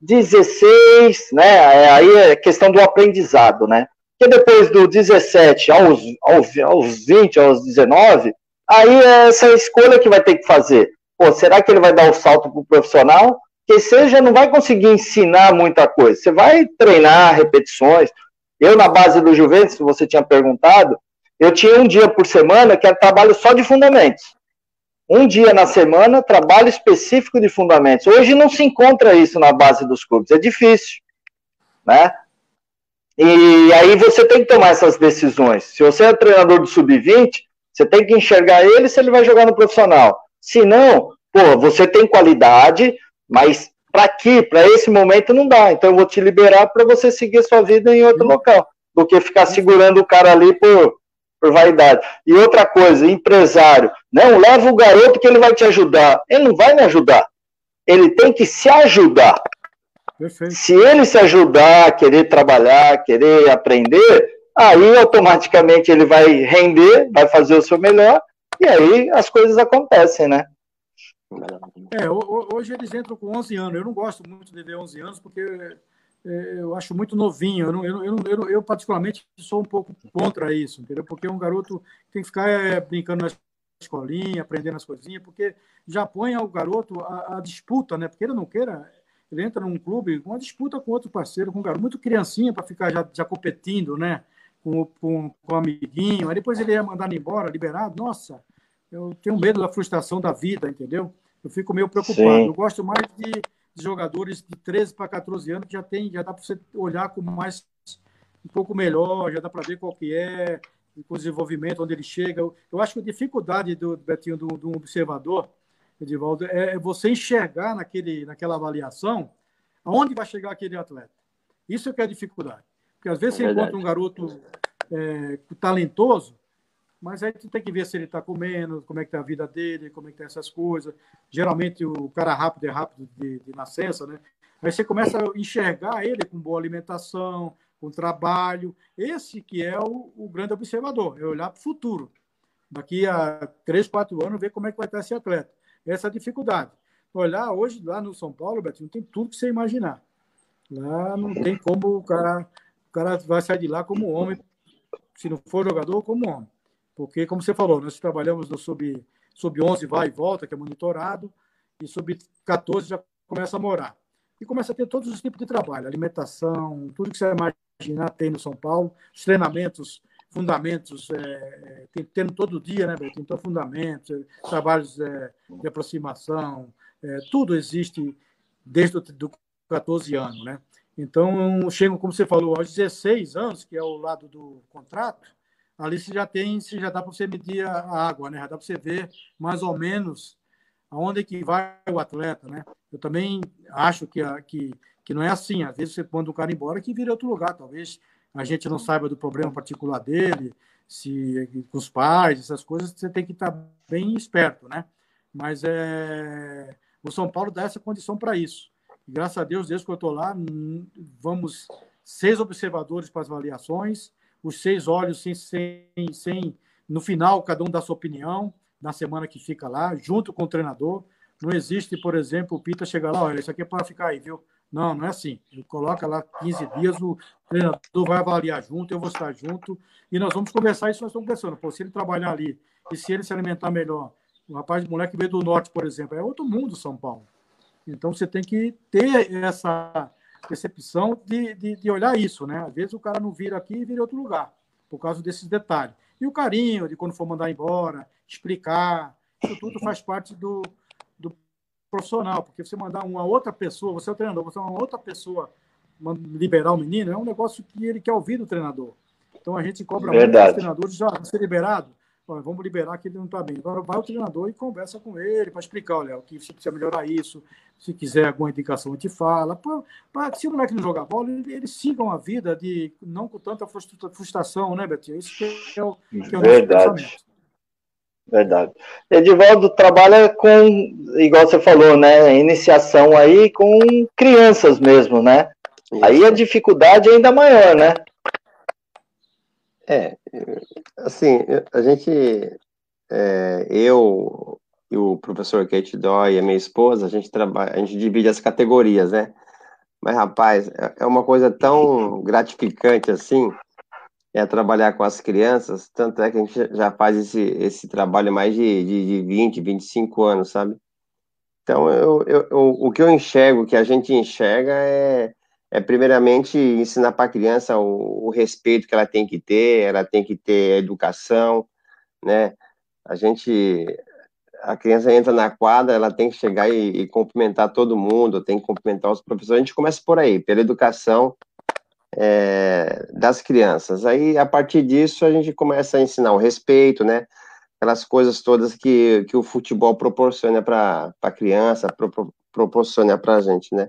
16, né? É, aí é questão do aprendizado, né? Porque depois do 17 aos, aos, aos 20, aos 19, aí é essa escolha que vai ter que fazer. Pô, será que ele vai dar o salto para o profissional? Que seja, não vai conseguir ensinar muita coisa. Você vai treinar repetições. Eu, na base do Juventus, você tinha perguntado, eu tinha um dia por semana que era trabalho só de fundamentos um dia na semana, trabalho específico de fundamentos. Hoje não se encontra isso na base dos clubes, é difícil, né? E aí você tem que tomar essas decisões. Se você é treinador do sub-20, você tem que enxergar ele se ele vai jogar no profissional. Se não, pô, você tem qualidade, mas para aqui, para esse momento não dá. Então eu vou te liberar para você seguir sua vida em outro local, do que ficar segurando o cara ali por por vaidade. E outra coisa, empresário, não leva o garoto que ele vai te ajudar. Ele não vai me ajudar. Ele tem que se ajudar. Perfeito. Se ele se ajudar, querer trabalhar, querer aprender, aí automaticamente ele vai render, vai fazer o seu melhor, e aí as coisas acontecem, né? É, hoje eles entram com 11 anos. Eu não gosto muito de ver 11 anos, porque é, eu acho muito novinho. Eu, eu, eu, eu, particularmente, sou um pouco contra isso, entendeu? Porque um garoto tem que ficar é, brincando na escolinha, aprendendo as coisinhas, porque já põe o garoto a, a, disputa, né? Porque ele não queira, ele entra num clube com uma disputa com outro parceiro, com um garoto muito criancinha para ficar já, já competindo, né? Com, com, com o amiguinho. Aí depois ele ia mandar embora, liberado. Nossa, eu tenho medo da frustração da vida, entendeu? Eu fico meio preocupado. Sim. Eu gosto mais de de jogadores de 13 para 14 anos que já tem, já dá para você olhar com mais um pouco melhor, já dá para ver qual que é, o desenvolvimento, onde ele chega. Eu acho que a dificuldade do Betinho, do, do observador, Edivaldo, é, você enxergar naquele, naquela avaliação aonde vai chegar aquele atleta. Isso é que é a dificuldade. Porque às vezes é você encontra um garoto é, talentoso, mas aí tu tem que ver se ele está comendo, como é que está a vida dele, como é que tá essas coisas. Geralmente o cara rápido é rápido de, de nascença, né? Aí você começa a enxergar ele com boa alimentação, com trabalho. Esse que é o, o grande observador, é olhar para o futuro. Daqui a três, quatro anos, ver como é que vai estar esse atleta. Essa é a dificuldade. Olhar hoje, lá no São Paulo, Betinho, tem tudo que você imaginar. Lá não tem como o cara, o cara vai sair de lá como homem, se não for jogador, como homem. Porque, como você falou, nós trabalhamos no sub, sub 11 vai e volta, que é monitorado, e sub 14 já começa a morar. E começa a ter todos os tipos de trabalho, alimentação, tudo que você imaginar tem no São Paulo, os treinamentos, fundamentos, é, tem, tendo todo dia, né, Beto? Então, fundamentos, trabalhos é, de aproximação, é, tudo existe desde os do 14 anos, né? Então, chegam, como você falou, aos 16 anos, que é o lado do contrato, ali você já tem, você já dá para você medir a água, né? Já dá para você ver mais ou menos aonde que vai o atleta, né? Eu também acho que, que, que não é assim. Às vezes você manda um cara embora que vira outro lugar. Talvez a gente não saiba do problema particular dele, se com os pais, essas coisas, você tem que estar bem esperto, né? Mas é, o São Paulo dá essa condição para isso. Graças a Deus, desde que eu estou lá, vamos seis observadores para as avaliações, os seis olhos sem, sem, sem, no final, cada um dá sua opinião, na semana que fica lá, junto com o treinador. Não existe, por exemplo, o Pita chegar lá, olha, isso aqui é para ficar aí, viu? Não, não é assim. Ele coloca lá 15 dias, o treinador vai avaliar junto, eu vou estar junto, e nós vamos conversar isso, nós estamos conversando. Pô, se ele trabalhar ali, e se ele se alimentar melhor, o rapaz, o moleque veio do norte, por exemplo, é outro mundo São Paulo. Então você tem que ter essa percepção de, de, de, olhar isso, né? Às vezes o cara não vira aqui e vira em outro lugar, por causa desses detalhes. E o carinho de quando for mandar embora, explicar, isso tudo faz parte do, do profissional, porque você mandar uma outra pessoa, você é o treinador, você é uma outra pessoa liberar o menino, é um negócio que ele quer ouvir do treinador. Então a gente cobra Verdade. muito dos treinadores, já ser liberado, vamos liberar que ele não está bem. Agora vai o treinador e conversa com ele para explicar, olha, o que se precisa melhorar isso, se quiser alguma indicação, a gente fala. Para se o moleque não jogar bola, eles ele sigam a vida de não com tanta frustração, né, Betinho? Isso que é o, que é o Verdade. Verdade. Edivaldo trabalha com, igual você falou, né? Iniciação aí com crianças mesmo, né? Isso. Aí a dificuldade é ainda maior, né? É, assim, a gente, é, eu e o professor Kate Doy a minha esposa, a gente trabalha, a gente divide as categorias, né? Mas, rapaz, é, é uma coisa tão gratificante assim, é trabalhar com as crianças, tanto é que a gente já faz esse, esse trabalho mais de, de, de 20, 25 anos, sabe? Então, eu, eu, eu, o que eu enxergo, o que a gente enxerga é é primeiramente ensinar para a criança o, o, respeito que ela tem que ter, ela tem que ter educação, né? A gente, a criança entra na quadra, ela tem que chegar e, e cumprimentar todo mundo, tem que cumprimentar os professores. A gente começa por aí, pela educação é, das crianças. Aí, a partir disso, a gente começa a ensinar o respeito, né? Aquelas coisas todas que, que o futebol proporciona para a criança, pro, proporciona para a gente, né?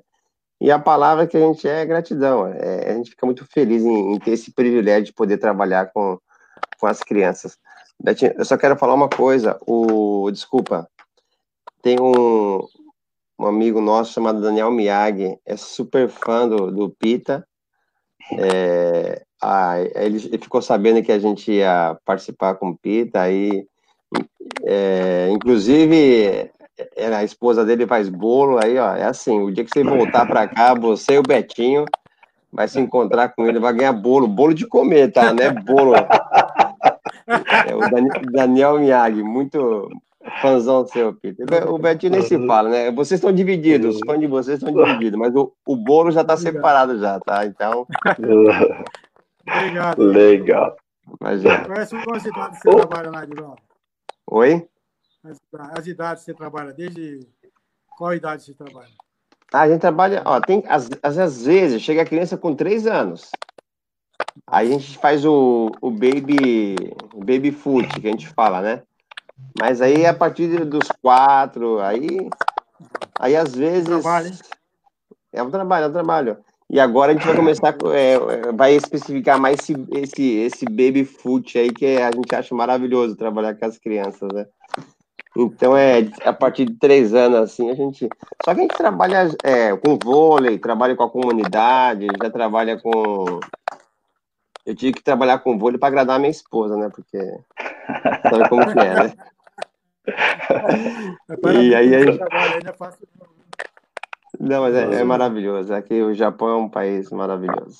E a palavra que a gente é, é gratidão. É, a gente fica muito feliz em, em, ter esse privilégio de poder trabalhar com, com as crianças. Betinho, eu só quero falar uma coisa. O, desculpa, tem um, um amigo nosso chamado Daniel Miyagi, é super fã do, do Pita. É, ah, ele, ele, ficou sabendo que a gente ia participar com o Pita, aí, é, inclusive, era a esposa dele faz bolo, aí, ó, é assim, o dia que você voltar para cá, você e o Betinho vai se encontrar com ele, vai ganhar bolo, bolo de comer, tá, né, bolo. É, o Daniel Miyagi, muito fãzão seu, Peter. O Betinho nem se fala, né, vocês estão divididos, os fãs de vocês estão divididos, mas o, o bolo já tá separado já, tá, então... Obrigado. Legal. Imagina. Cidade que você trabalha lá, Edilson? Oi? As, idades você trabalha, desde qual idade você trabalha? Ah, a gente trabalha, ó, tem, às, às vezes, chega a criança com três anos. Aí a gente faz o, o baby, baby food, que a gente fala, né? Mas aí a partir dos quatro, aí, aí às vezes. Trabalho, é um trabalho, é um trabalho. E agora a gente vai começar, é, é, vai especificar mais esse, esse, esse baby food aí, que a gente acha maravilhoso trabalhar com as crianças, né? Então, é a partir de três anos, assim, a gente. Só que a gente trabalha é, com vôlei, trabalha com a comunidade, já trabalha com. Eu tive que trabalhar com vôlei para agradar a minha esposa, né? Porque. Sabe como que é, né? e aí a gente... Não, mas é, é maravilhoso. Aqui o Japão é um país maravilhoso.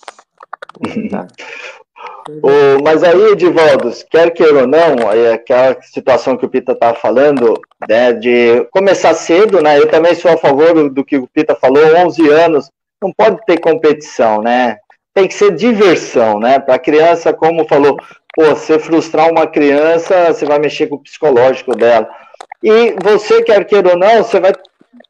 Tá? O, mas aí, Edivaldo, quer queira ou não, é aquela situação que o Pita estava falando, né, de começar cedo, né, eu também sou a favor do que o Pita falou, 11 anos, não pode ter competição, né, tem que ser diversão, né, para a criança, como falou, pô, você frustrar uma criança, você vai mexer com o psicológico dela, e você, quer queira ou não, você vai,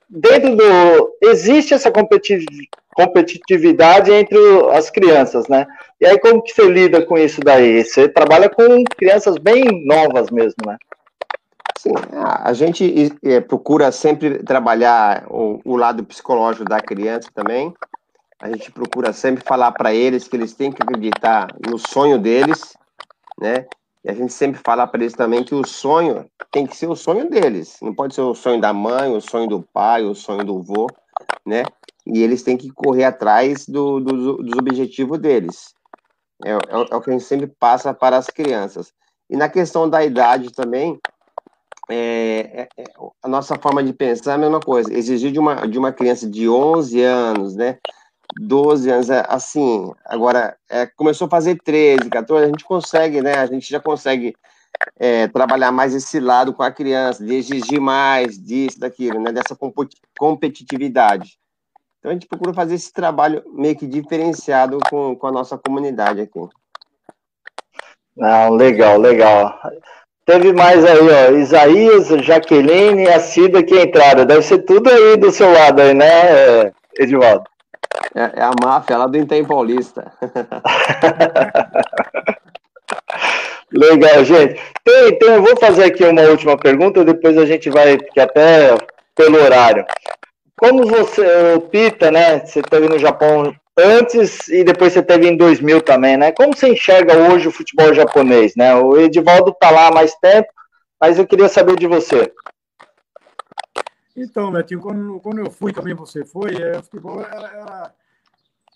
dentro do, existe essa competitividade, competitividade entre as crianças, né? E aí como que você lida com isso daí? Você trabalha com crianças bem novas mesmo, né? Sim, a gente é, procura sempre trabalhar o, o, lado psicológico da criança também. A gente procura sempre falar para eles que eles têm que acreditar no sonho deles, né? E a gente sempre fala para eles também que o sonho tem que ser o sonho deles. Não pode ser o sonho da mãe, o sonho do pai, o sonho do vô, né? e eles têm que correr atrás do, do, dos objetivos deles. É, é, é, o que a gente sempre passa para as crianças. E na questão da idade também, é, é, é a nossa forma de pensar é a mesma coisa. Exigir de uma, de uma criança de 11 anos, né, 12 anos, é, assim, agora, começou a fazer 13, 14, a gente consegue, né, a gente já consegue trabalhar mais esse lado com a criança, de exigir mais disso, daquilo, né, dessa competitividade. Então a gente procura fazer esse trabalho meio que diferenciado com, com a nossa comunidade aqui. Não, legal, legal. Teve mais aí, ó, Isaías, Jaqueline e a Cida que entraram. Deve ser tudo aí do seu lado aí, né, Edivaldo? É, é a máfia lá do Intem Paulista. Legal, gente. Tem, tem, eu vou fazer aqui uma última pergunta, depois a gente vai, que até pelo horário. Como você, o Pita, né? Você teve no Japão antes e depois você teve em 2000 também, né? Como você enxerga hoje o futebol japonês, né? O Edivaldo tá lá há mais tempo, mas eu queria saber de você. Então, Betinho, quando, quando eu fui também, você foi, é, o futebol era, era,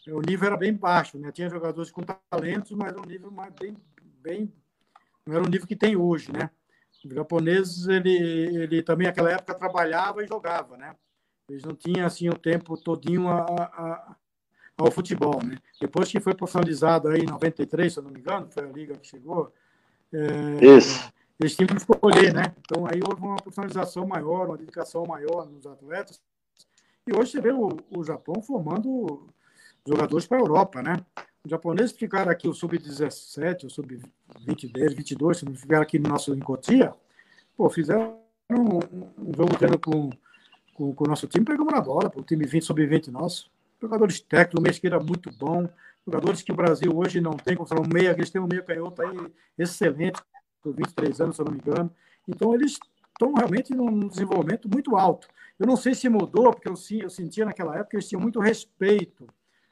o nível era bem baixo, né? Tinha jogadores com talentos, mas um nível mais bem, bem não era o nível que tem hoje, né? O japonês, ele, ele também naquela época trabalhava e jogava, né? Eles não tinham assim o tempo todinho a, a, ao futebol, né? Depois que foi profissionalizado aí em 93, se eu não me engano, foi a liga que chegou. É, Isso. Eles tinham que escolher, né? Então aí houve uma profissionalização maior, uma dedicação maior nos atletas. E hoje você vê o, o Japão formando jogadores para a Europa, né? Os japoneses ficaram aqui, o sub-17, o sub-22, 22, se não ficaram aqui no nosso Encotia, pô, fizeram um, um jogo treino com, com, com, o nosso time, pegamos na bola, pô, o time 20, sub-20 nosso. Jogadores técnicos, o Mesqueira muito bom, jogadores que o Brasil hoje não tem, como falam, meia, eles têm um meia canhoto aí excelente, por 23 anos, se eu não me engano. Então, eles estão realmente num desenvolvimento muito alto. Eu não sei se mudou, porque eu, eu sentia naquela época que eles tinham muito respeito.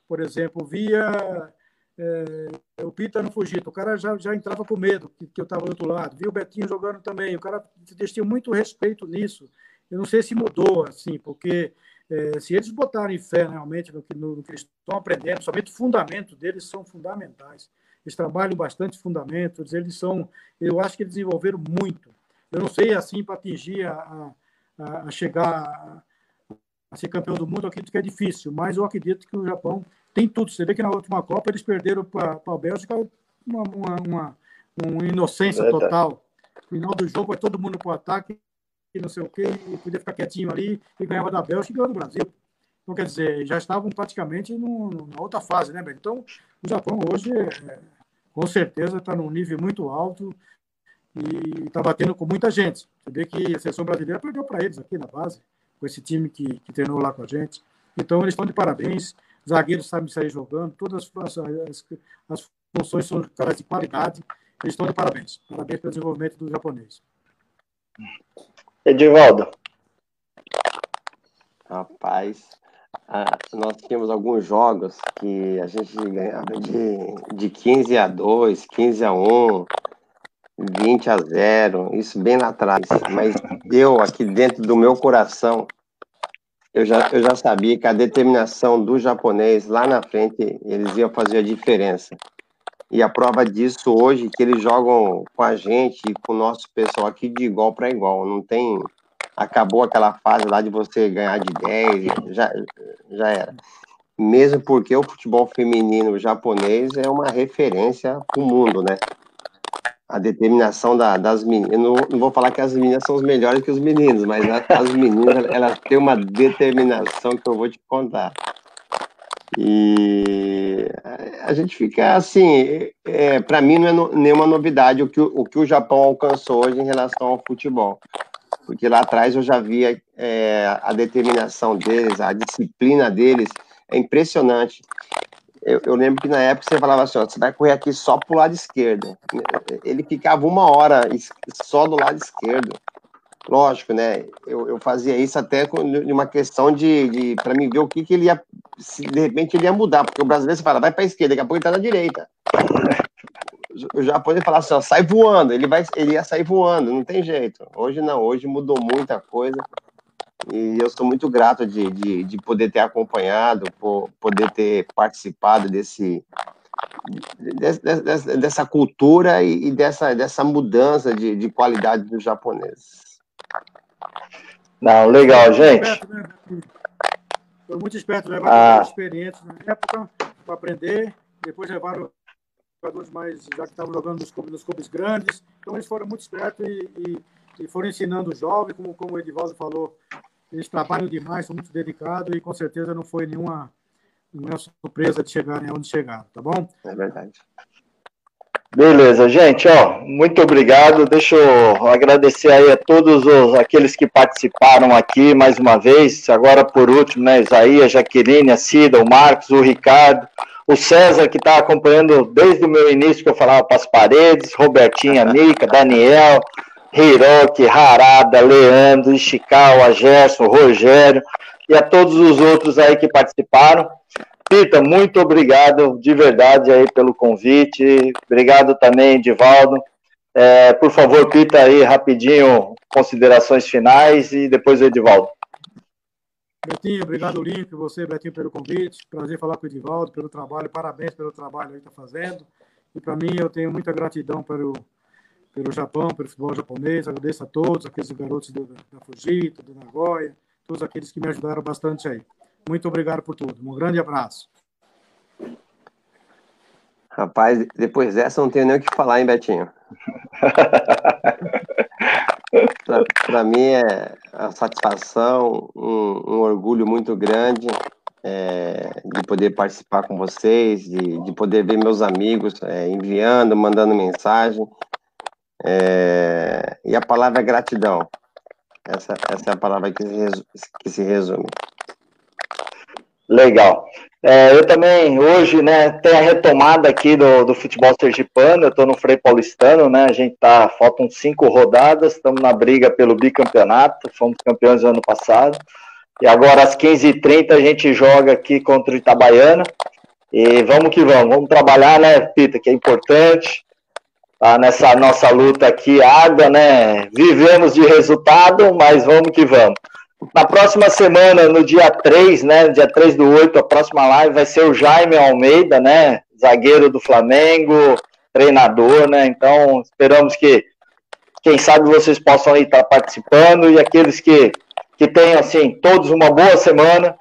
Por exemplo, via é, o Pita no Fujita, o cara já, já entrava com medo que, que eu estava do outro lado. Viu o Betinho jogando também, o cara tinha muito respeito nisso. Eu não sei se mudou, assim, porque é, se eles botarem fé realmente no que, no, no que eles estão aprendendo, somente o fundamento deles são fundamentais. Eles trabalham bastante fundamentos, eles são, eu acho que eles desenvolveram muito. Eu não sei, assim, para atingir a, a, a chegar a, a ser campeão do mundo, eu acredito que é difícil, mas eu acredito que o Japão tem tudo. Você vê que na última Copa eles perderam para a Bélgica uma, uma, uma, uma inocência total. No final do jogo, vai todo mundo para o ataque, não sei o quê, e podia ficar quietinho ali, e ganhava da Bélgica e ganhou do Brasil. Então, quer dizer, já estavam praticamente na outra fase, né, Beto? Então, o Japão hoje, é, com certeza, está num nível muito alto e está batendo com muita gente. Você vê que a seleção brasileira perdeu para eles aqui na base, com esse time que, que treinou lá com a gente. Então, eles estão de parabéns zagueiros sabem sair jogando, todas as, as, as funções são caras de qualidade. Eles estão de parabéns. Parabéns pelo desenvolvimento do japonês. Edivaldo. Rapaz, ah, nós tínhamos alguns jogos que a gente ganhava de, de 15 a 2, 15 a 1, 20 a 0, isso bem lá atrás. Mas eu, aqui dentro do meu coração, eu já, eu já sabia que a determinação do japonês lá na frente, eles iam fazer a diferença. E a prova disso hoje, que eles jogam com a gente e com o nosso pessoal aqui de igual para igual. Não tem. Acabou aquela fase lá de você ganhar de 10, já, já era. Mesmo porque o futebol feminino japonês é uma referência para o mundo, né? a determinação da, das meninas. Eu não, não, vou falar que as meninas são os melhores que os meninos, mas a, as meninas elas têm uma determinação que eu vou te contar. E a gente fica assim, é, para mim não é no, nenhuma novidade o que, o que o Japão alcançou hoje em relação ao futebol. Porque lá atrás eu já via é, a determinação deles, a disciplina deles, é impressionante eu, eu, lembro que na época você falava assim, ó, você vai correr aqui só pro lado esquerdo. Ele ficava uma hora só do lado esquerdo. Lógico, né? Eu, eu fazia isso até de uma questão de, de para mim ver o que, que ele ia, se de repente ele ia mudar, porque o brasileiro você fala, vai para a esquerda, daqui a pouco ele tá na direita. O japonês falar assim, ó, sai voando, ele vai, ele ia sair voando, não tem jeito. Hoje não, hoje mudou muita coisa. E eu sou muito grato de, de, de poder ter acompanhado, por poder ter participado desse, dessa, dessa cultura e, dessa, dessa mudança de, de qualidade dos japoneses. Não, legal, gente. Foi muito esperto, levar ah. experientes na época para aprender, depois levaram jogadores mais, já que estavam jogando nos clubes, nos clubes grandes, então eles foram muito espertos e, e, e foram ensinando o jovem, como, como o Edivaldo falou, eles trabalham demais, são muito dedicados e com certeza não foi nenhuma, nenhuma surpresa de chegarem onde chegaram, tá bom? É verdade. Beleza, gente, ó, muito obrigado. Deixa eu agradecer aí a todos os, aqueles que participaram aqui mais uma vez. Agora, por último, né, Isaías, Jaqueline, a Cida, o Marcos, o Ricardo, o César, que está acompanhando desde o meu início, que eu falava para as paredes, Robertinha, Mica, Daniel, Hiroki, Harada, Leandro, Ishikawa, Gerson, Rogério e a todos os outros aí que participaram. Pita, muito obrigado de verdade aí pelo convite. Obrigado também, Divaldo. É, por favor, Pita, aí rapidinho, considerações finais e depois o Edivaldo. Betinho, obrigado, Olímpio, você, Betinho, pelo convite. Prazer falar com o Edivaldo, pelo trabalho, parabéns pelo trabalho que está fazendo. E para mim, eu tenho muita gratidão pelo, pelo Japão, pelo futebol japonês. Agradeço a todos, aqueles garotos do, da Fujita, do Nagoya, todos aqueles que me ajudaram bastante aí. Muito obrigado por tudo. Um grande abraço. Rapaz, depois dessa não tenho nem o que falar, hein, Betinho? Para mim é a satisfação, um, um orgulho muito grande é, de poder participar com vocês, de, de poder ver meus amigos é, enviando, mandando mensagem. É, e a palavra é gratidão. Essa, essa é a palavra que se, que se resume. Legal. É, eu também, hoje, né, tem a retomada aqui do, do futebol sergipano, eu estou no Frei Paulistano, né, a gente tá, faltam cinco rodadas, estamos na briga pelo bicampeonato, fomos campeões no ano passado, e agora às 15h30 a gente joga aqui contra o Itabaiana, e vamos que vamos, vamos trabalhar, né, Pita, que é importante, tá, nessa nossa luta aqui, água, né, vivemos de resultado, mas vamos que vamos. Na próxima semana, no dia 3, né? Dia 3 do 8, a próxima live vai ser o Jaime Almeida, né? Zagueiro do Flamengo, treinador, né? Então, esperamos que, quem sabe, vocês possam estar participando e aqueles que, que tenham, assim, todos uma boa semana.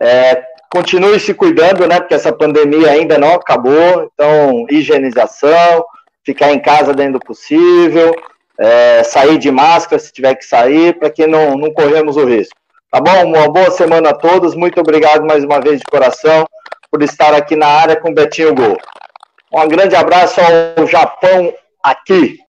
É, continue se cuidando, né? Porque essa pandemia ainda não acabou. Então, higienização, ficar em casa dentro do possível é, sair de máscara se tiver que sair, para que não, não corremos o risco. Tá bom? Uma boa semana a todos. Muito obrigado mais uma vez de coração por estar aqui na área com o Betinho Gol. Um grande abraço ao Japão aqui.